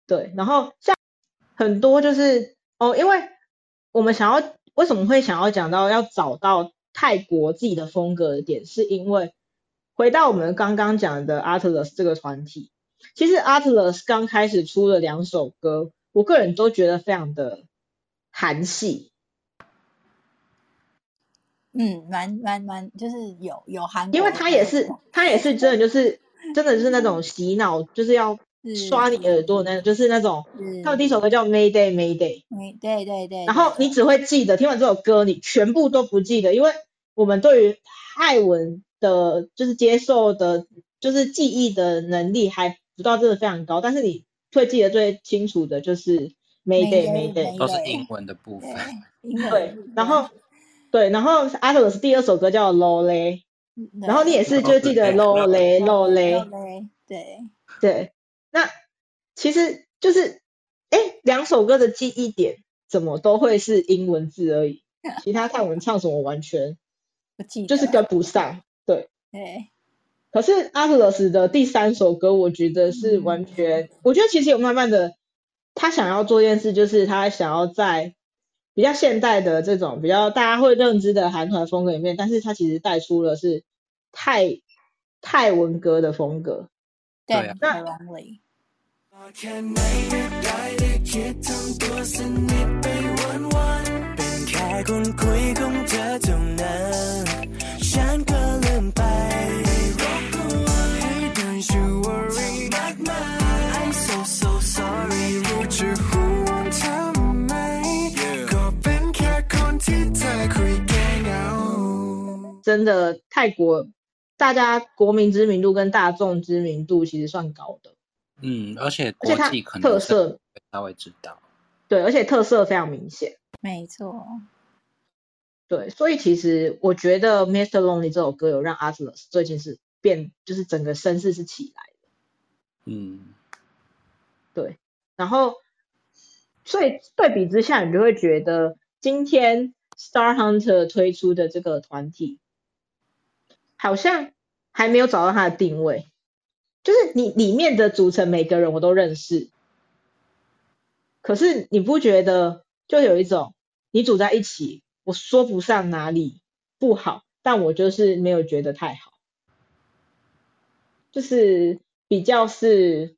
对，然后像很多就是哦，因为我们想要为什么会想要讲到要找到泰国自己的风格的点，是因为回到我们刚刚讲的 Atlas 这个团体，其实 Atlas 刚开始出了两首歌，我个人都觉得非常的韩系，嗯，蛮蛮蛮，就是有有韩，因为他也是他也是真的就是 真的是那种洗脑，就是要刷你耳朵的那种，就是那种是。他的第一首歌叫 Mayday Mayday，没对对对，然后你只会记得听完这首歌，你全部都不记得，因为我们对于泰文的，就是接受的，就是记忆的能力还不到真的非常高，但是你会记得最清楚的就是 Mayday Mayday，Mayday，都是英文的部分。对英文对，然后对，然后 Atlas 第二首歌叫 Low Lay，然后你也是就记得 Low Lay Low 嘞，对，对，那其实就是，哎，两首歌的记忆点怎么都会是英文字而已，其他看我们唱什么完全 不记就是跟不上。对，对可是 Atlas 的第三首歌，我觉得是嗯完全，我觉得其实有慢慢的，他想要做一件事，就是他想要在比较现代的这种比较大家会认知的韩团风格里面，但是他其实带出了是泰泰文歌的风格。对真的泰国大家国民知名度跟大众知名度其实算高的，嗯，而且国际可能特色会稍微知道。对，而且特色非常明显。没错，对，所以其实我觉得《Mr. Lonely》这首歌有让 Atlas 最近是变，就是整个声势是起来的。嗯，对，然后所以对比之下，你就会觉得今天 Star Hunter 推出的这个团体，好像还没有找到它的定位。就是你里面的组成每个人我都认识，可是你不觉得就有一种你组在一起，我说不上哪里不好，但我就是没有觉得太好，就是比较是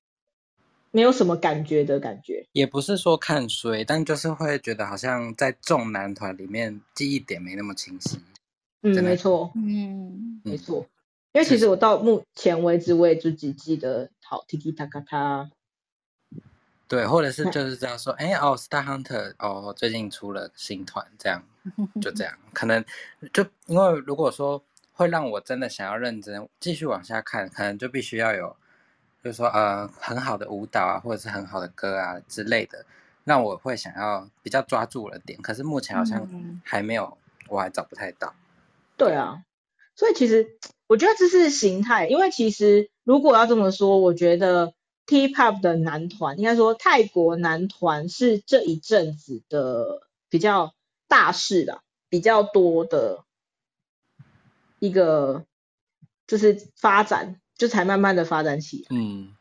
没有什么感觉的感觉。也不是说看衰，但就是会觉得好像在众男团里面记忆点没那么清晰。嗯，没错，嗯，没错。因为其实我到目前为止，我也就只记得好 Tiki Taka 他，对，或者是就是这样说，哎哦，Star Hunter 哦，最近出了新团，这样就这样，可能就因为如果说会让我真的想要认真继续往下看，可能就必须要有，就是说呃很好的舞蹈啊，或者是很好的歌啊之类的，让我会想要比较抓住我的点。可是目前好像嗯还没有，我还找不太到。对啊，所以其实我觉得这是形态，因为其实如果要这么说，我觉得 T-pop 的男团，应该说泰国男团是这一阵子的比较大事的，比较多的一个就是发展，就才慢慢的发展起来。嗯，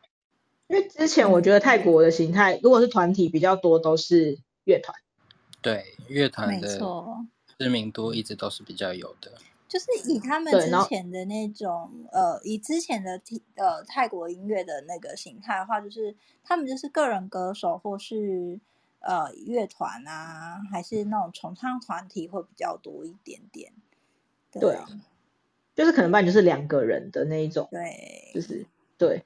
因为之前我觉得泰国的形态，如果是团体比较多，都是乐团。对，乐团的错。知名度一直都是比较有的。就是以他们之前的那种呃，以之前的体呃泰国音乐的那个形态的话，就是他们就是个人歌手或是呃乐团啊，还是那种重唱团体会比较多一点点。对啊就是可能办就是两个人的那一种，对，就是对。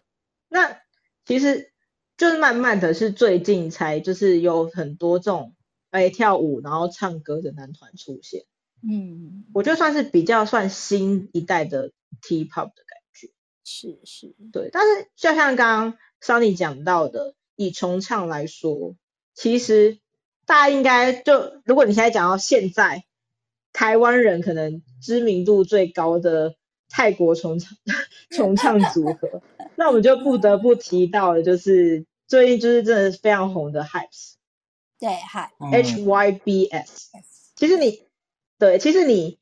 那其实就是慢慢的是最近才就是有很多这种哎跳舞然后唱歌的男团出现，嗯，我觉得算是比较算新一代的 T-pop 的感觉。是是，对，但是就像刚刚 Sunny 讲到的，以重唱来说，其实大家应该就如果你现在讲到现在，台湾人可能知名度最高的泰国重唱 重唱组合，那我们就不得不提到的就是最近就是真的是非常红的 Hypes 对，嗨，嗯。H Y B S。其实你对，其实你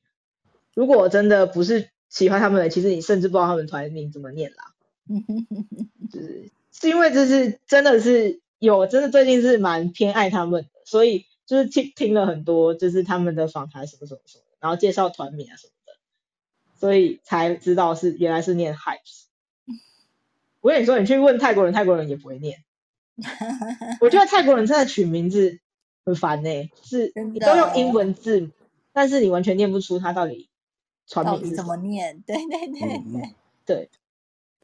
如果真的不是喜欢他们的，其实你甚至不知道他们团名怎么念啦。就是是因为就是真的是有真的最近是蛮偏爱他们的，所以就是听听了很多就是他们的访谈什么什么什么，然后介绍团名啊什么的，所以才知道是原来是念 Hypes。我跟你说，你去问泰国人，泰国人也不会念。我觉得泰国人真的取名字很烦呢、是你都用英文字母，但是你完全念不出它到底传到底怎名是什么。么念？对对对 对，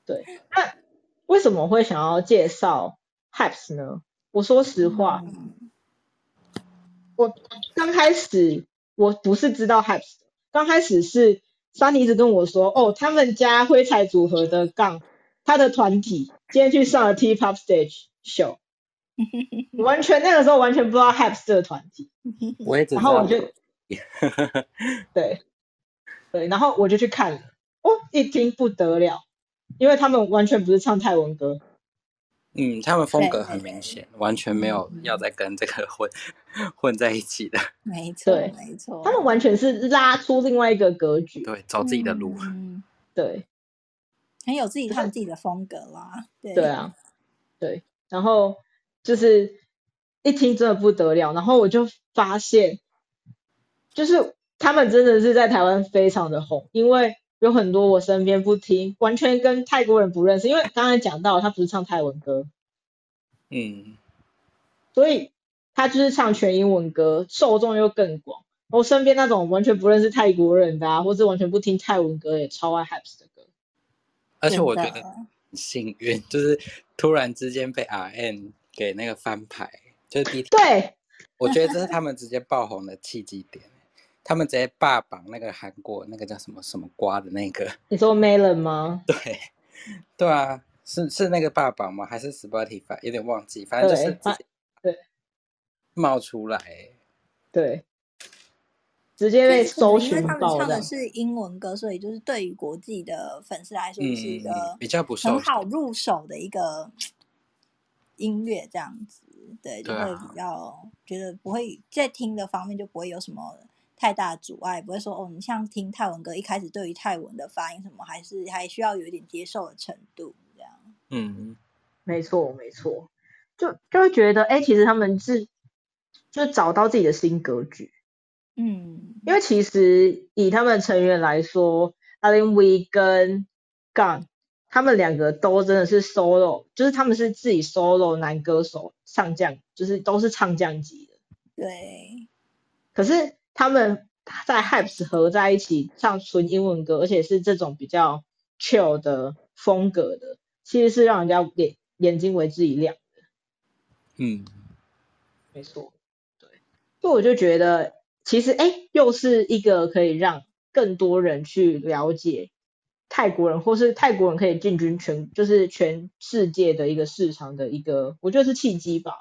对，那为什么会想要介绍 Hypes 呢？我说实话，嗯我刚开始我不是知道 Hypes 的，刚开始是 Sunny 一直跟我说，哦，他们家灰彩组合的杠，他的团体今天去上了 T-pop stage show，完全那个时候完全不知道 Hypes 这个团体，我也只然后我就 对对，然后我就去看了，哦，一听不得了，因为他们完全不是唱泰文歌，嗯，他们风格很明显，完全没有要再跟这个混混在一起的，没错对没错，他们完全是拉出另外一个格局，对，走自己的路。嗯对很有自己他们自己的风格啦。对对啊，对，然后就是一听真的不得了，然后我就发现，就是他们真的是在台湾非常的红，因为有很多我身边不听，完全跟泰国人不认识，因为刚才讲到他不是唱泰文歌，嗯，所以他就是唱全英文歌，受众又更广。我身边那种完全不认识泰国人的啊，或者完全不听泰文歌，也超爱 Hypes 的歌。而且我觉得幸运，就是突然之间被 R N 给那个翻牌，就是第一，对，我觉得这是他们直接爆红的契机点。他们直接霸榜那个韩国那个叫什么什么瓜的那个，你说 Melon 吗？对，对啊，是是那个霸榜吗？还是 Spotify？有点忘记，反正就是对冒出来欸。对，直接被搜因为他们唱的。是英文歌，所以就是对于国际的粉丝来说，是一嗯个，比较不受很好入手的一个音乐，这样子，对，就会比较觉得不会在听的方面就不会有什么太大的阻碍，不会说哦，你像听泰文歌，一开始对于泰文的发音什么，还是还需要有一点接受的程度，这样。嗯，没错，没错，就就会觉得，哎、其实他们是就找到自己的新格局。嗯，因为其实以他们成员来说，Alin We 跟 Gun 他们两个都真的是 solo，就是他们是自己 solo 男歌手上将，就是都是唱将级的。对，可是他们在 Hypes 合在一起唱纯英文歌，而且是这种比较 chill 的风格的，其实是让人家眼眼睛为之一亮。嗯，没错，对，所以我就觉得，其实哎，又是一个可以让更多人去了解泰国人，或是泰国人可以进军全，就是全世界的一个市场的一个，我觉得是契机吧。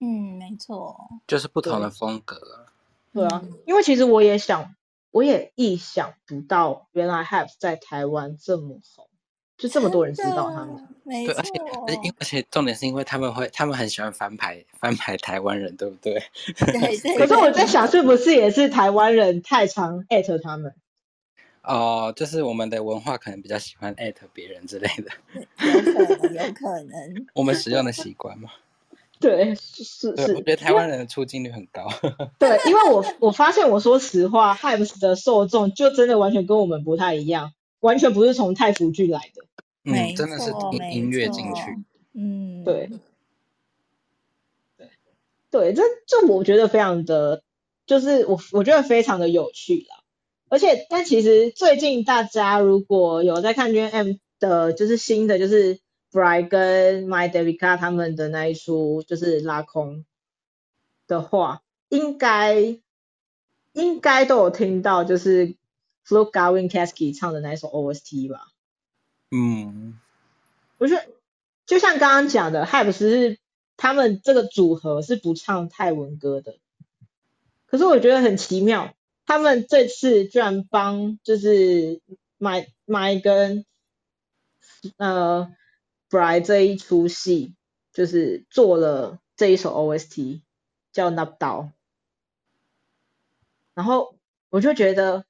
嗯，没错，就是不同的对风格啊。对啊，嗯因为其实我也想，我也意想不到，原来 Have 在台湾这么红，就这么多人知道他们。对，而且错而，且因而且重点是因为他们会，他们很喜欢翻牌翻牌台湾人，对不对？对对。可是我在想，是不是也是台湾人太常艾特他们？哦，就是我们的文化可能比较喜欢艾特别人之类的，有可能，有可能。我们使用的习惯嘛。对，是是对，我是觉，得台湾人的出镜率很高。对，因为我我发现，我说实话，Hypes 的受众就真的完全跟我们不太一样，完全不是从泰服剧来的。没嗯，真的是错没听音乐进去。嗯，对，对，这这我觉得非常的，就是我我觉得非常的有趣啦。而且，但其实最近大家如果有在看 G M 的，就是新的，就是 Bry 跟 My Devika 他们的那一出，就是拉空的话，应该应该都有听到，就是 Flo Gawin Kasky 唱的那一首 O S T 吧。嗯，不是，就像刚刚讲的，Hype 是他们这个组合是不唱泰文歌的，可是我觉得很奇妙，他们这次居然帮就是 My My 跟呃 Bry 这一出戏，就是做了这一首 OST 叫 Nap Dao，然后我就觉得，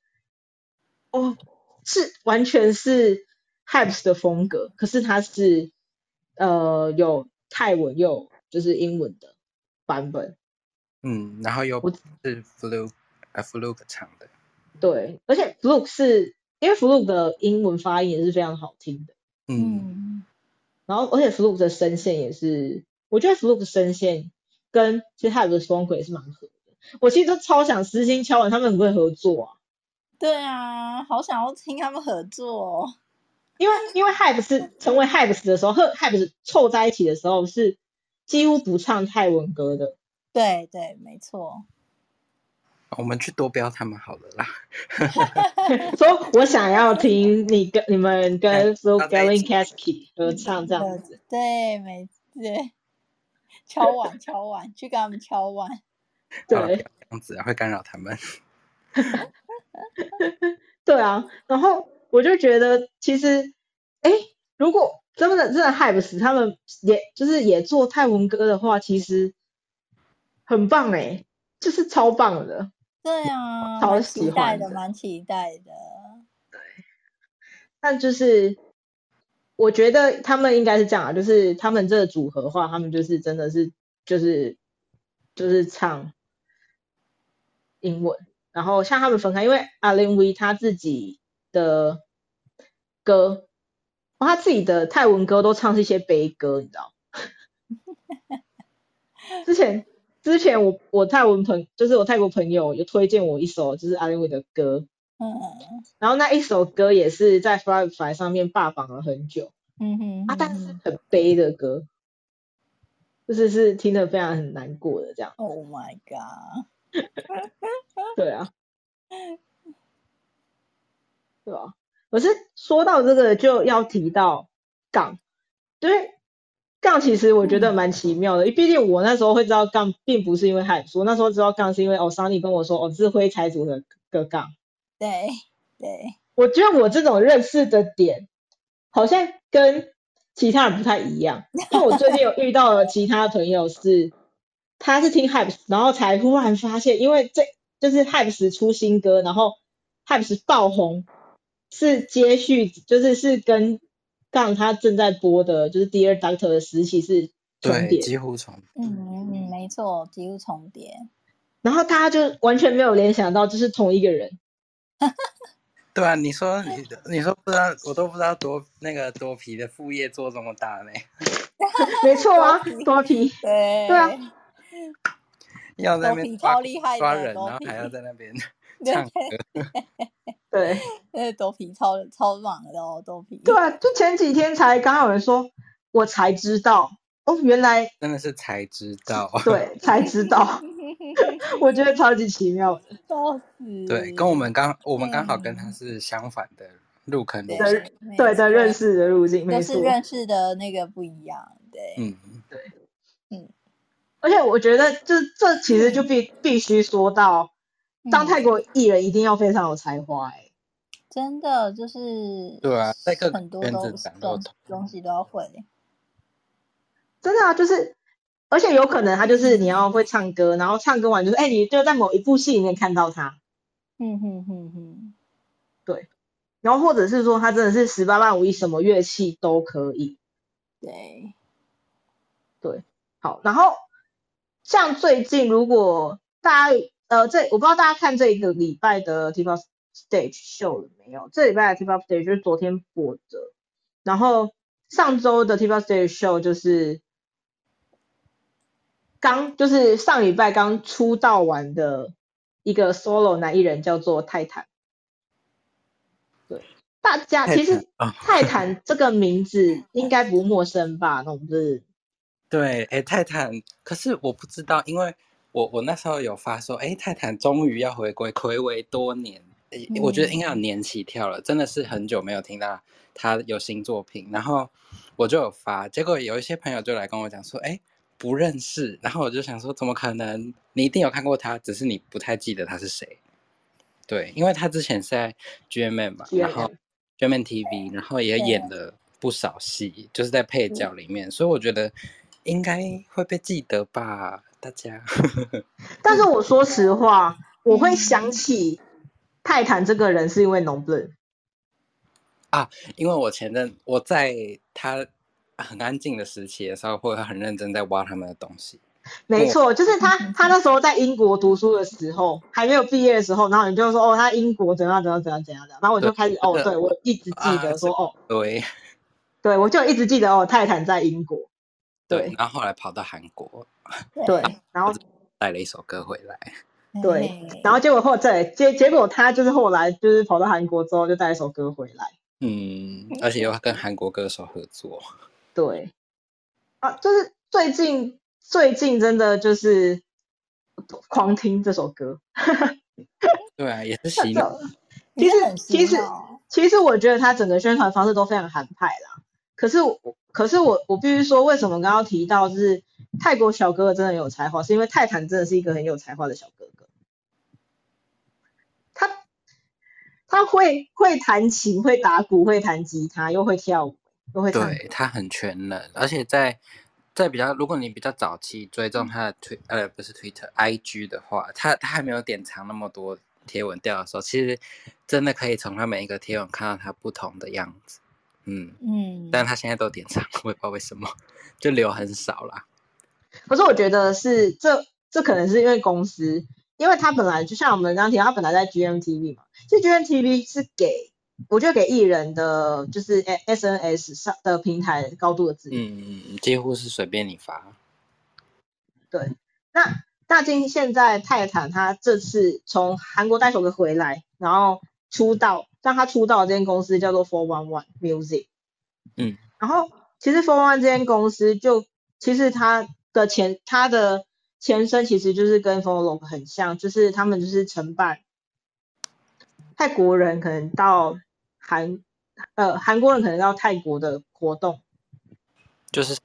哦，是完全是 Hypes 的风格，可是它是呃有泰文又有就是英文的版本，嗯，然后又我是 Fluke 呃 Fluke 唱的。对，而且 Fluke 是因为 Fluke 的英文发音也是非常好听的，嗯，嗯，然后而且 Fluke 的声线也是，我觉得 Fluke 声线跟其实 Hype 的风格也是蛮合的。我其实都超想私心敲完他们很会合作啊，对啊，好想要听他们合作哦。因为因为 Hype 是成为 Hype 的时候，和 Hype 凑在一起的时候是几乎不唱泰文歌的。对对，没错。我们去多标他们好了啦。说我想要听你跟你们跟哎 Flo 要在一 Galen 起 Kasky 合唱这样子。对，没对，敲碗敲碗，去跟他们敲碗。对这样子啊，会干扰他们。对啊，然后我就觉得其实，哎，如果真的真的 Hype 死他们也就是也做泰文歌的话，其实很棒哎，就是超棒的。对啊，超喜欢的，的蛮期待的。对但就是我觉得他们应该是这样啊，就是他们这个组合的话，他们就是真的是就是就是唱英文，然后像他们分开，因为阿林威他自己的歌，哦他自己的泰文歌都唱是一些悲歌，你知道？之前之前我我泰文朋就是我泰国朋友有推荐我一首就是阿林威的歌，嗯然后那一首歌也是在 Spotify 上面霸榜了很久嗯哼啊，但是很悲的歌，就是是听得非常很难过的这样。，Oh my god！对啊，对吧？可是说到这个，就要提到杠，因为杠其实我觉得蛮奇妙的，毕竟我那时候会知道杠，并不是因为汉说，那时候知道杠是因为哦，桑尼跟我说哦，这是灰财组的个杠。对对，我觉得我这种认识的点，好像跟其他人不太一样。因为我最近有遇到了其他朋友是，他是听 Hype，然后才忽然发现，因为这就是 Hype 出新歌，然后 Hype 爆红，是接续，就是是跟杠他正在播的，就是 Dear Doctor 的时期是重对，叠，几乎重叠。嗯嗯，没错，几乎重叠。然后大家就完全没有联想到这是同一个人。对啊，你说你你说不知道，我都不知道多那个多皮的副业做这么大呢，没错啊多皮，对对啊 要在那边抓人，然后还要在那边对 唱歌。对。那豆皮超超忙的哦，豆皮。对啊，就前几天才刚刚有人说，我才知道哦，原来真的是才知道。对才知道，我觉得超级奇妙的。笑死。对，跟我们刚我们刚好跟他嗯是相反的入坑路对线。没对的，错认识的路径。就是认识的那个不一样，对，嗯，而且我觉得这这其实就必必须说到，当嗯泰国艺人一定要非常有才华哎、真的就是对啊在各很多东西都要会，真的啊，就是。而且有可能他就是你要会唱歌，然后唱歌完就是哎、你就在某一部戏里面看到他，嗯哼哼哼，对然后或者是说他真的是十八般武艺，什么乐器都可以。对对，好，然后像最近如果大家呃这我不知道大家看这一个礼拜的 TIP OF stage 秀了没有？这礼拜的 TIP OF stage 就是昨天播的，然后上周的 TIP OF stage 秀就是刚就是上礼拜刚出道完的一个 solo 男艺人叫做泰坦。对，大家其实啊，泰坦这个名字应该不陌生吧？那我们是对，哎，泰坦，可是我不知道，因为我我那时候有发说，哎，泰坦终于要回归，暌违多年，诶我觉得应该有年起跳了，真的是很久没有听到他有新作品，然后我就有发，结果有一些朋友就来跟我讲说，哎，不认识，然后我就想说，怎么可能？你一定有看过他，只是你不太记得他是谁。对，因为他之前是在 GMM 嘛，然后 GMM TV，然后也演了不少戏，就是在配角里面，所以我觉得应该会被记得吧，大家。但是我说实话，我会想起泰坦这个人是因为 b l e 因为我前阵我在他很安静的时期的时候，会很认真在挖他们的东西。没错，就是他，他那时候在英国读书的时候，还没有毕业的时候，然后你就说哦，他英国怎样怎样怎样怎样的，然后我就开始哦，对对我一直记得啊说哦，对对我就一直记得哦，泰坦在英国，对对，然后后来跑到韩国对，然后带了一首歌回来。对然后结果后再结结果他就是后来就是跑到韩国之后就带一首歌回来，嗯，而且又跟韩国歌手合作。对，啊，就是最近最近真的就是狂听这首歌，对啊，也是洗脑。其实其实其实我觉得他整个宣传方式都非常韩派啦。可是我可是我我必须说，为什么刚刚提到是泰国小哥哥真的很有才华，是因为泰坦真的是一个很有才华的小哥哥。他他会会弹琴，会打鼓，会弹吉他，又会跳舞，又会唱。对他很全能，而且在在比较，如果你比较早期追踪他的推呃不是 Twitter，IG 的话，他他还没有典藏那么多贴文掉的时候，其实真的可以从他每一个贴文看到他不同的样子。嗯，嗯，但他现在都典藏，我也不知道为什么，就留很少啦。可是我觉得是这这可能是因为公司，因为他本来就像我们刚刚提到，他本来在 GMTV 嘛，其实 GMTV 是给我觉得给艺人的就是 SNS 上的平台高度的自由。嗯，几乎是随便你发。对，那大金现在泰坦他这次从韩国带首歌回来，然后出道，让他出道的这间公司叫做 Four One One Music。嗯，然后其实 Four One 这间公司就其实它的前它的前身其实就是跟 f o l o 很像，就是他们就是承办泰国人可能到韩呃韩国人可能到泰国的活动就是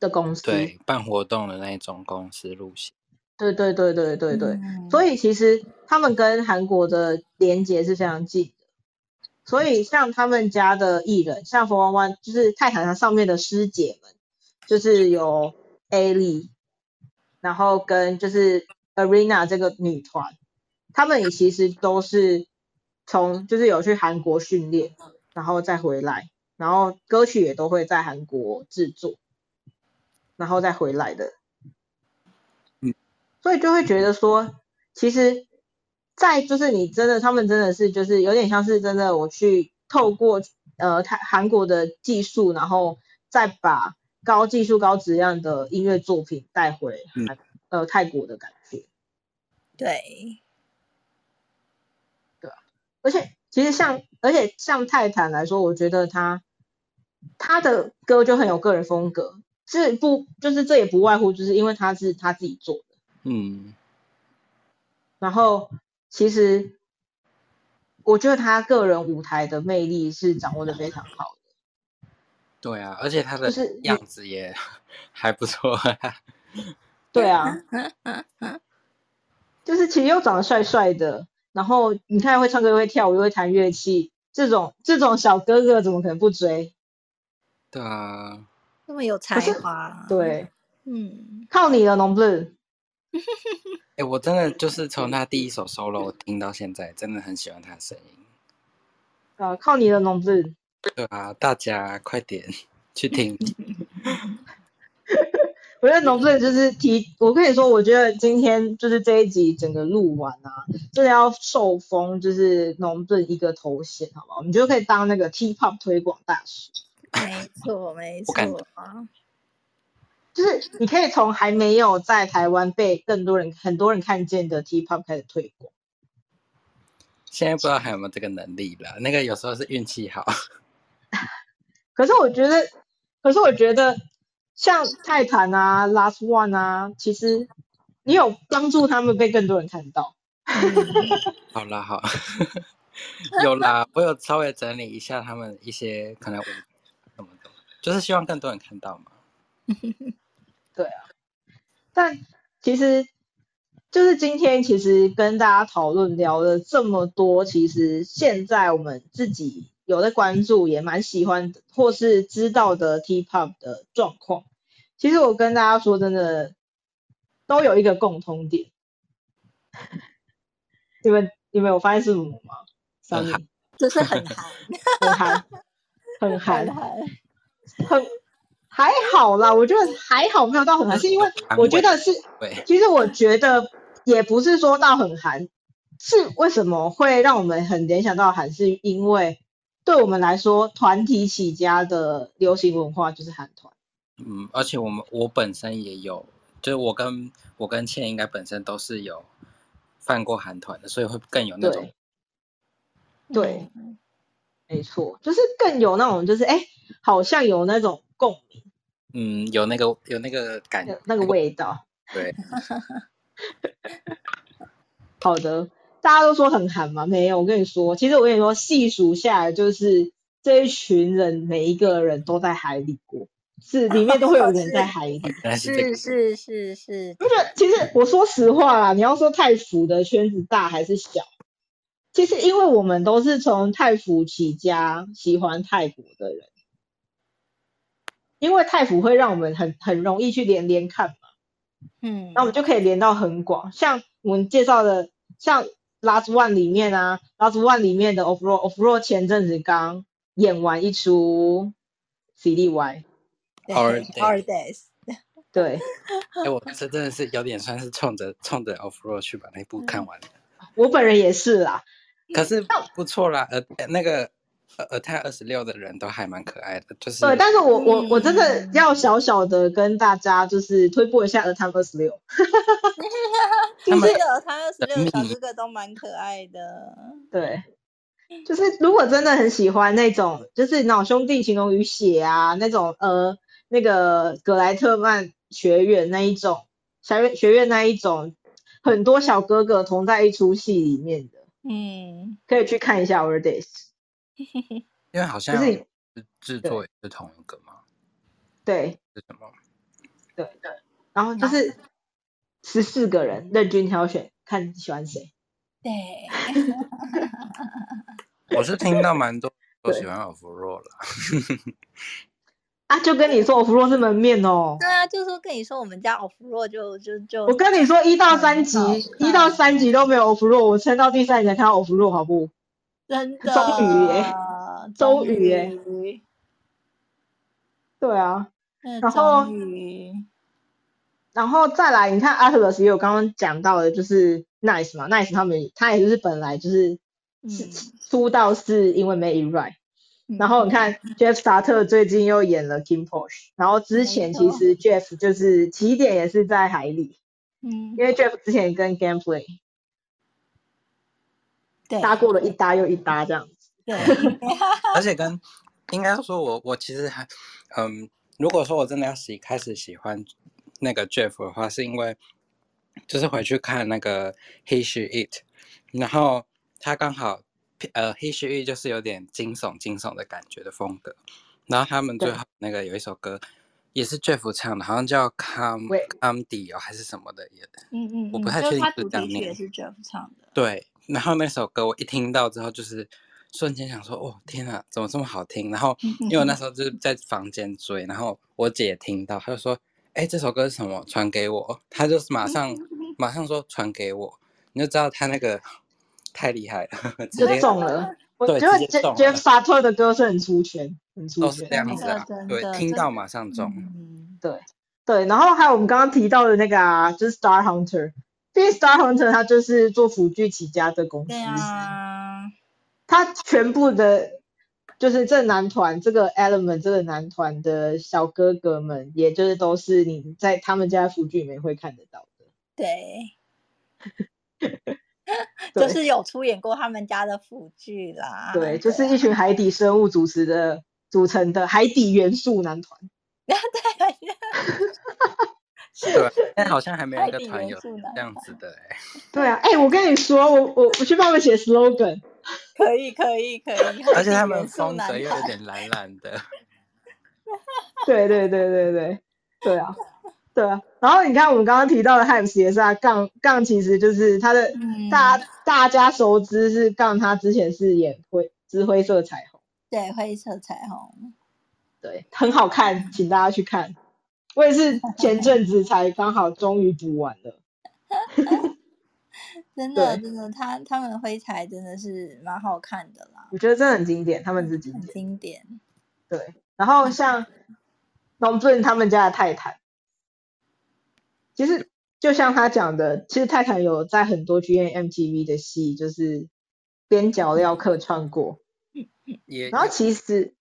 的公司。对办活动的那种公司路线。对对对对对对，嗯所以其实他们跟韩国的连接是非常近的。所以像他们家的艺人，像冯弯弯，就是泰坦上上面的师姐们，就是有 A 莉，然后跟就是 Arena 这个女团，他们也其实都是从就是有去韩国训练，然后再回来，然后歌曲也都会在韩国制作，然后再回来的。所以就会觉得说，其实，在就是你真的，他们真的是就是有点像是真的，我去透过呃泰韩国的技术，然后再把高技术、高质量的音乐作品带回韩、呃泰国的感觉。对，而且其实像而且像泰坦来说，我觉得他他的歌就很有个人风格，这不就是这也不外乎就是因为他是他自己做的。嗯，然后其实我觉得他个人舞台的魅力是掌握的非常好的，对啊，而且他的样子也还不错。对啊，就是其实又长得帅帅的，然后你看会唱歌又会跳舞又会弹乐器，这种这种小哥哥怎么可能不追？对啊，那么有才华，，对，嗯，靠你了，农 blue。哎、我真的就是从他第一首 solo 听到现在，真的很喜欢他的声音。啊，靠你的，农 blue。对啊，大家快点去听。我觉得农 blue 就是提，我跟你说，我觉得今天就是这一集整个录完啊，真的要受封就是农 blue 一个头衔，好不好？我们就可以当那个 T-pop 推广大使。没错没错啊，就是你可以从还没有在台湾被更多人很多人看见的 T-pop 开始推广。现在不知道还有没有这个能力了，那个有时候是运气好。可是我觉得，可是我觉得像泰坦啊、Last One 啊，其实你有帮助他们被更多人看到。好啦，好，有啦，我有稍微整理一下他们一些可能么的，就是希望更多人看到嘛。但其实就是今天其实跟大家讨论聊了这么多，其实现在我们自己有在关注，也蛮喜欢的或是知道的 T-pop 的状况。其实我跟大家说，真的都有一个共通点。你们你们有发现是什么吗？很 Sunny 就是很韩，很韩，很韩很，韩，很还好啦。我觉得还好，没有到很寒，是因为我觉得是对，其实我觉得也不是说到很寒，是为什么会让我们很联想到韩，是因为对我们来说，团体起家的流行文化就是韩团。嗯，而且我们我本身也有，就是我跟我跟倩应该本身都是有犯过韩团的，所以会更有那种对对，没错，就是更有那种就是哎，好像有那种共鸣，嗯有那个有那个感觉那个味道。对，好的，大家都说很寒嘛，没有，我跟你说，其实我跟你说，细数下来，就是这一群人每一个人都在海里过，是里面都会有人在海里。是是是是是，不是，其实我说实话啦，你要说太府的圈子大还是小，其实因为我们都是从太府起家，喜欢泰国的人，因为太府会让我们很很容易去连连看嘛，嗯，那我们就可以连到很广。像我们介绍的，像 Last One 里面啊，Last One 里面的 Off Road Off Road 前阵子刚演完一出 CDY，对 Holiday holidays，对。哎、我这真的是有点算是冲着冲着 off road 去把那部看完的，我本人也是啦，可是不错啦，呃，那个呃呃泰二十六的人都还蛮可爱的，就是对，但是我我我真的嗯。要小小的跟大家就是推播一下《A Time 二十六》，他们这个他二十六小哥哥都蛮可爱的，对，就是如果真的很喜欢那种，就是那种兄弟情浓于血啊，那种呃那个格莱特曼学院那一种，学院学院那一种，很多小哥哥同在一出戏里面的，嗯，可以去看一下《Our Days》。因为好像是制制作也是同一个嘛，对是什么？对对，然后就是十四个人任君挑选，看你喜欢谁。对，我是听到蛮多 都喜欢 Off Road 了，啊，就跟你说，我弗洛是门面哦。对啊，就说跟你说我们家 off road 就就就我跟你说，一到三集一到三集都没有 off road，我撑到第三集才看到 off road，好不？真的终于耶终于耶。对啊，然后然后再来，你看 Atlas 也有刚刚讲到的，就是 Nice 嘛，Nice 他们他也就是本来就是是嗯出道是因为 Made It Right，嗯。然后你看 Jeff Starter 最近又演了 Kim Porsche，然后之前其实 Jeff 就是起点也是在海里，嗯。因为 Jeff 之前跟 Gameplay 对。搭过了一搭又一搭这样。子。对。而且跟应该说我我其实还嗯，如果说我真的要喜开始喜欢那个 Jeff 的话，是因为就是回去看那个 He She It，然后他刚好呃 He She It 就是有点惊悚惊悚的感觉的风格，然后他们最后那个有一首歌也是 Jeff 唱的，好像叫 Come 喂 Come D 哦还是什么的也嗯嗯，我不太确定是他主题曲这样念。也是 Jeff 唱的，对，然后那首歌我一听到之后，就是瞬间想说，哦天呐，怎么这么好听？然后因为我那时候就是在房间追，然后我姐听到，她就说，哎，这首歌是什么？传给我。她就是马上 马上说传给我，你就知道她那个太厉害了，直就接中了。我对觉得直接 Jeff 中 Jeff 了 Starter 的歌是很出圈，很出都是这圈。样子啊对听到马上中。嗯，对对，然后还有我们刚刚提到的那个啊，就是 Star Hunter，因为 Star Hunter 它就是做辅具起家的公司，对啊，它全部的，就是这男团这个 Element 这个男团的小哥哥们，也就是都是你在他们家的辅具里面会看得到的。对，对就是有出演过他们家的辅剧啦，对，就是一群海底生物组织的组成的海底元素男团。对，但好像还没有一个团有元素男这样子的哎。对啊，哎、我跟你说，我我我去帮他们写 slogan，可以可以可以，而且他们风格又有点懒懒的，对对对对对对啊，对啊。然后你看我们刚刚提到的 Hams 也是啊，杠杠其实就是他的嗯大、大家熟知是杠，他之前是演灰之灰色彩虹，对灰色彩虹，对，很好看，请大家去看。我也是前阵子才刚好终于补完了，真的真的，他他们灰彩真的是蛮好看的啦，我觉得真的很经典，他们是经很典。经典。对，然后像龙俊他们家的泰坦，其实就像他讲的，其实泰坦有在很多 G N M T V 的戏，就是边角料客串过。也然后其实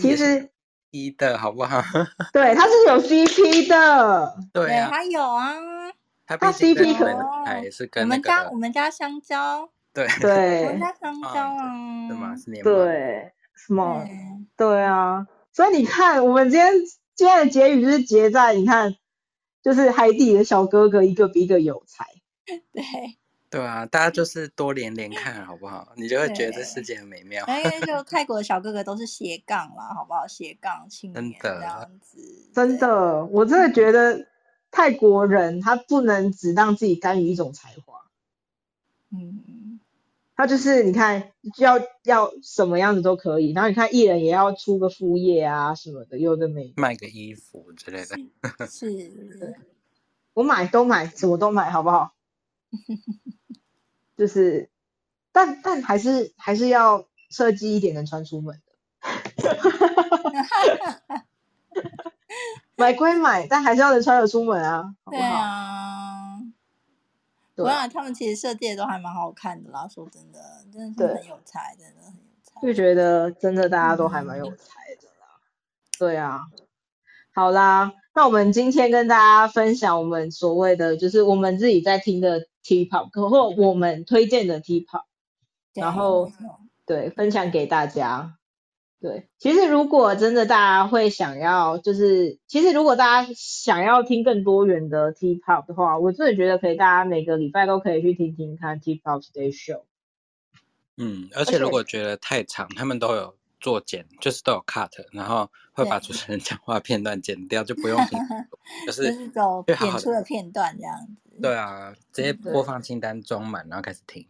其实一的好不好？对他是有 C P 的，对啊，他有啊，他 CP 可在本台也是我跟那们家我们家香蕉，对对我们家香蕉啊，对吗？是？对，什么？对对啊，所以你看，我们今天今天的结语就是结在你看，就是海底的小哥哥一个比一个有才。对，对啊，大家就是多连连看好不好？你就会觉得这世界很美妙。因为就 泰国的小哥哥都是斜杠啦，好不好？斜杠青真年这的样子，真的，我真的觉得泰国人他不能只让自己甘于一种才华，嗯，他就是你看要要什么样子都可以，然后你看艺人也要出个副业啊什么的，又的没的，卖个衣服之类的，是，我买都买，什么都买，好不好？就是，但但还是还是要设计一点能穿出门的。买归买，但还是要能穿得出门啊，好不对？啊。对啊他们其实设计的都还蛮好看的啦，说真的，真的是很有才，真的很有才。就觉得真的大家都还蛮有才的啦。对啊，好啦，那我们今天跟大家分享我们所谓的就是我们自己在听的 T-pop，或我们推荐的 T-pop，然后对，分享给大家。对，其实如果真的大家会想要，就是其实如果大家想要听更多元的 T-pop 的话，我真的觉得可以，大家每个礼拜都可以去听听看 T-pop Day Show。嗯，而且如果觉得太长，他们都有做剪，就是都有 cut，然后会把主持人讲话片段剪掉，就不用 听，就就是是走最好好演出的片段这样子。对啊，直接播放清单装满，然后开始听。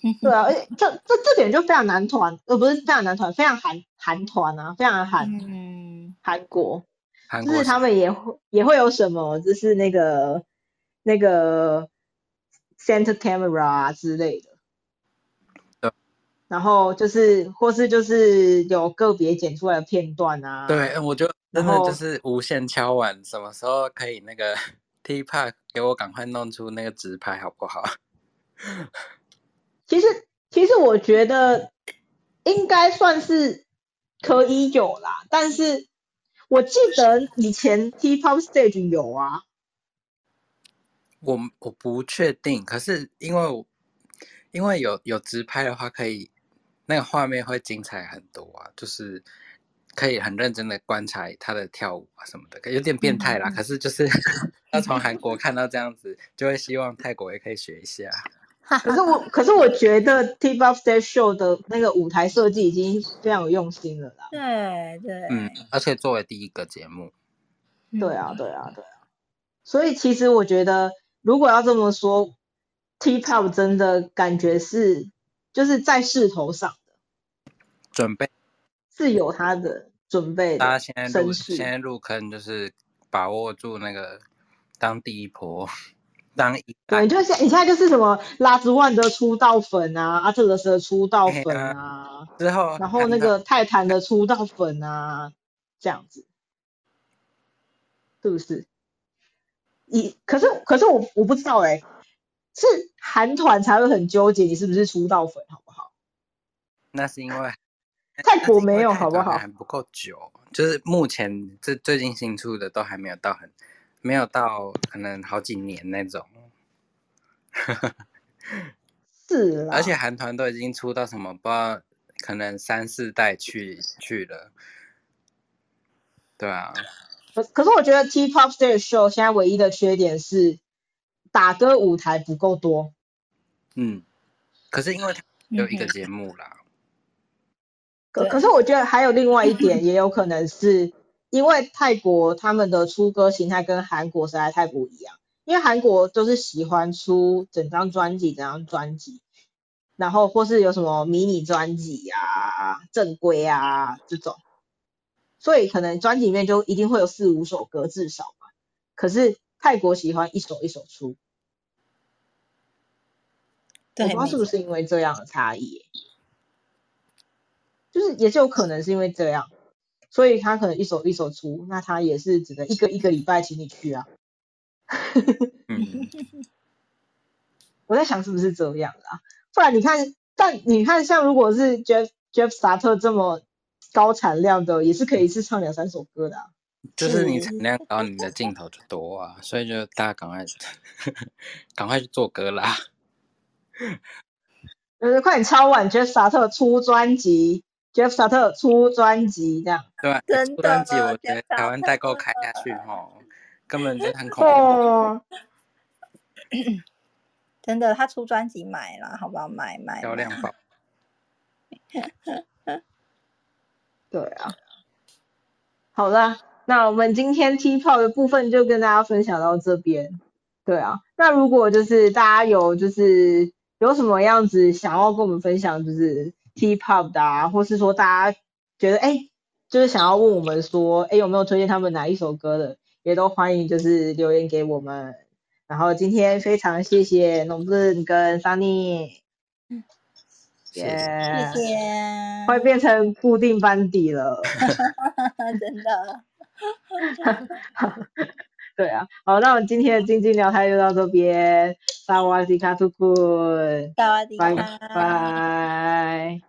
对啊，而且这这这点就非常男团，呃，不是非常男团，非常韩韩团啊，非常韩嗯，韩国，韩国就是他们也会也会有什么，就是那个那个 center camera 啊之类的对。然后就是，或是就是有个别剪出来的片段啊，对，嗯我就真的就是无限敲碗，什么时候可以那个 T Park 给我赶快弄出那个直拍好不好？其实其实我觉得应该算是可以有啦，但是我记得以前 T-pop stage 有啊，我我不确定，可是因为我因为有有直拍的话，可以那个画面会精彩很多啊，就是可以很认真的观察他的跳舞啊什么的，有点变态啦。可是就是 要从韩国看到这样子，就会希望泰国也可以学一下。可是我可是我觉得 T-pop stage show 的那个舞台设计已经非常有用心了啦。对对，嗯，而且作为第一个节目，对啊，对啊，对啊。所以其实我觉得，如果要这么说，T-pop 真的感觉是就是在势头上的，准备是有他的准备的大家现在入。现在入坑，就是把握住那个当第一波，当一对，你就是你现在就是什么拉兹万的出道粉啊，阿特勒斯的出道粉啊，之后，然后那个泰坦的出道粉啊，这样子，是不是？以可是可是我我不知道哎、是韩团才会很纠结你是不是出道粉，好不好？那是因为 泰国没有好不好？团还不够久，就是目前这最近新出的都还没有到很，没有到可能好几年那种，是啦，而且韩团都已经出到什么不知道，可能三四代去去了，对啊，可可是我觉得 T-pop stage show 现在唯一的缺点是打歌舞台不够多。嗯，可是因为它有一个节目啦，对可可是我觉得还有另外一点，也有可能是因为泰国他们的出歌形态跟韩国实在太不一样。因为韩国就是喜欢出整张专辑、整张专辑，然后或是有什么迷你专辑啊、正规啊这种，所以可能专辑里面就一定会有四五首歌至少嘛。可是泰国喜欢一首一首出，我对，不知道是不是因为这样的差异，就是也是有可能是因为这样，所以他可能一首一首出，那他也是只能一个一个礼拜请你去啊。嗯，我在想是不是这样啦？不然你看，但你看像如果是 Jeff Jeff 萨特这么高产量的，也是可以一次唱两三首歌的、啊。就是你产量高，你的镜头就多啊，所以就大家赶快 赶快去做歌啦。就是快点抄完 Jeff 萨特出专辑，Jeff 萨特出专辑这样。对吧？真出专辑的我觉得台湾代购开下去吼，根本就很恐怖。哦，真的，他出专辑买了，好不好？买买买销量爆。对啊。好啦，那我们今天 T pop 的部分就跟大家分享到这边。对啊，那如果就是大家有就是有什么样子想要跟我们分享，就是 T pop 的啊，或是说大家觉得哎，就是想要问我们说，哎有没有推荐他们哪一首歌的，也都欢迎就是留言给我们。然后今天非常谢谢农正跟 Sunny，谢谢耶谢谢，会变成固定班底了。真的，对啊，好，那我们今天的经济聊天就到这边，萨瓦迪卡，吐库，萨瓦迪卡，拜拜。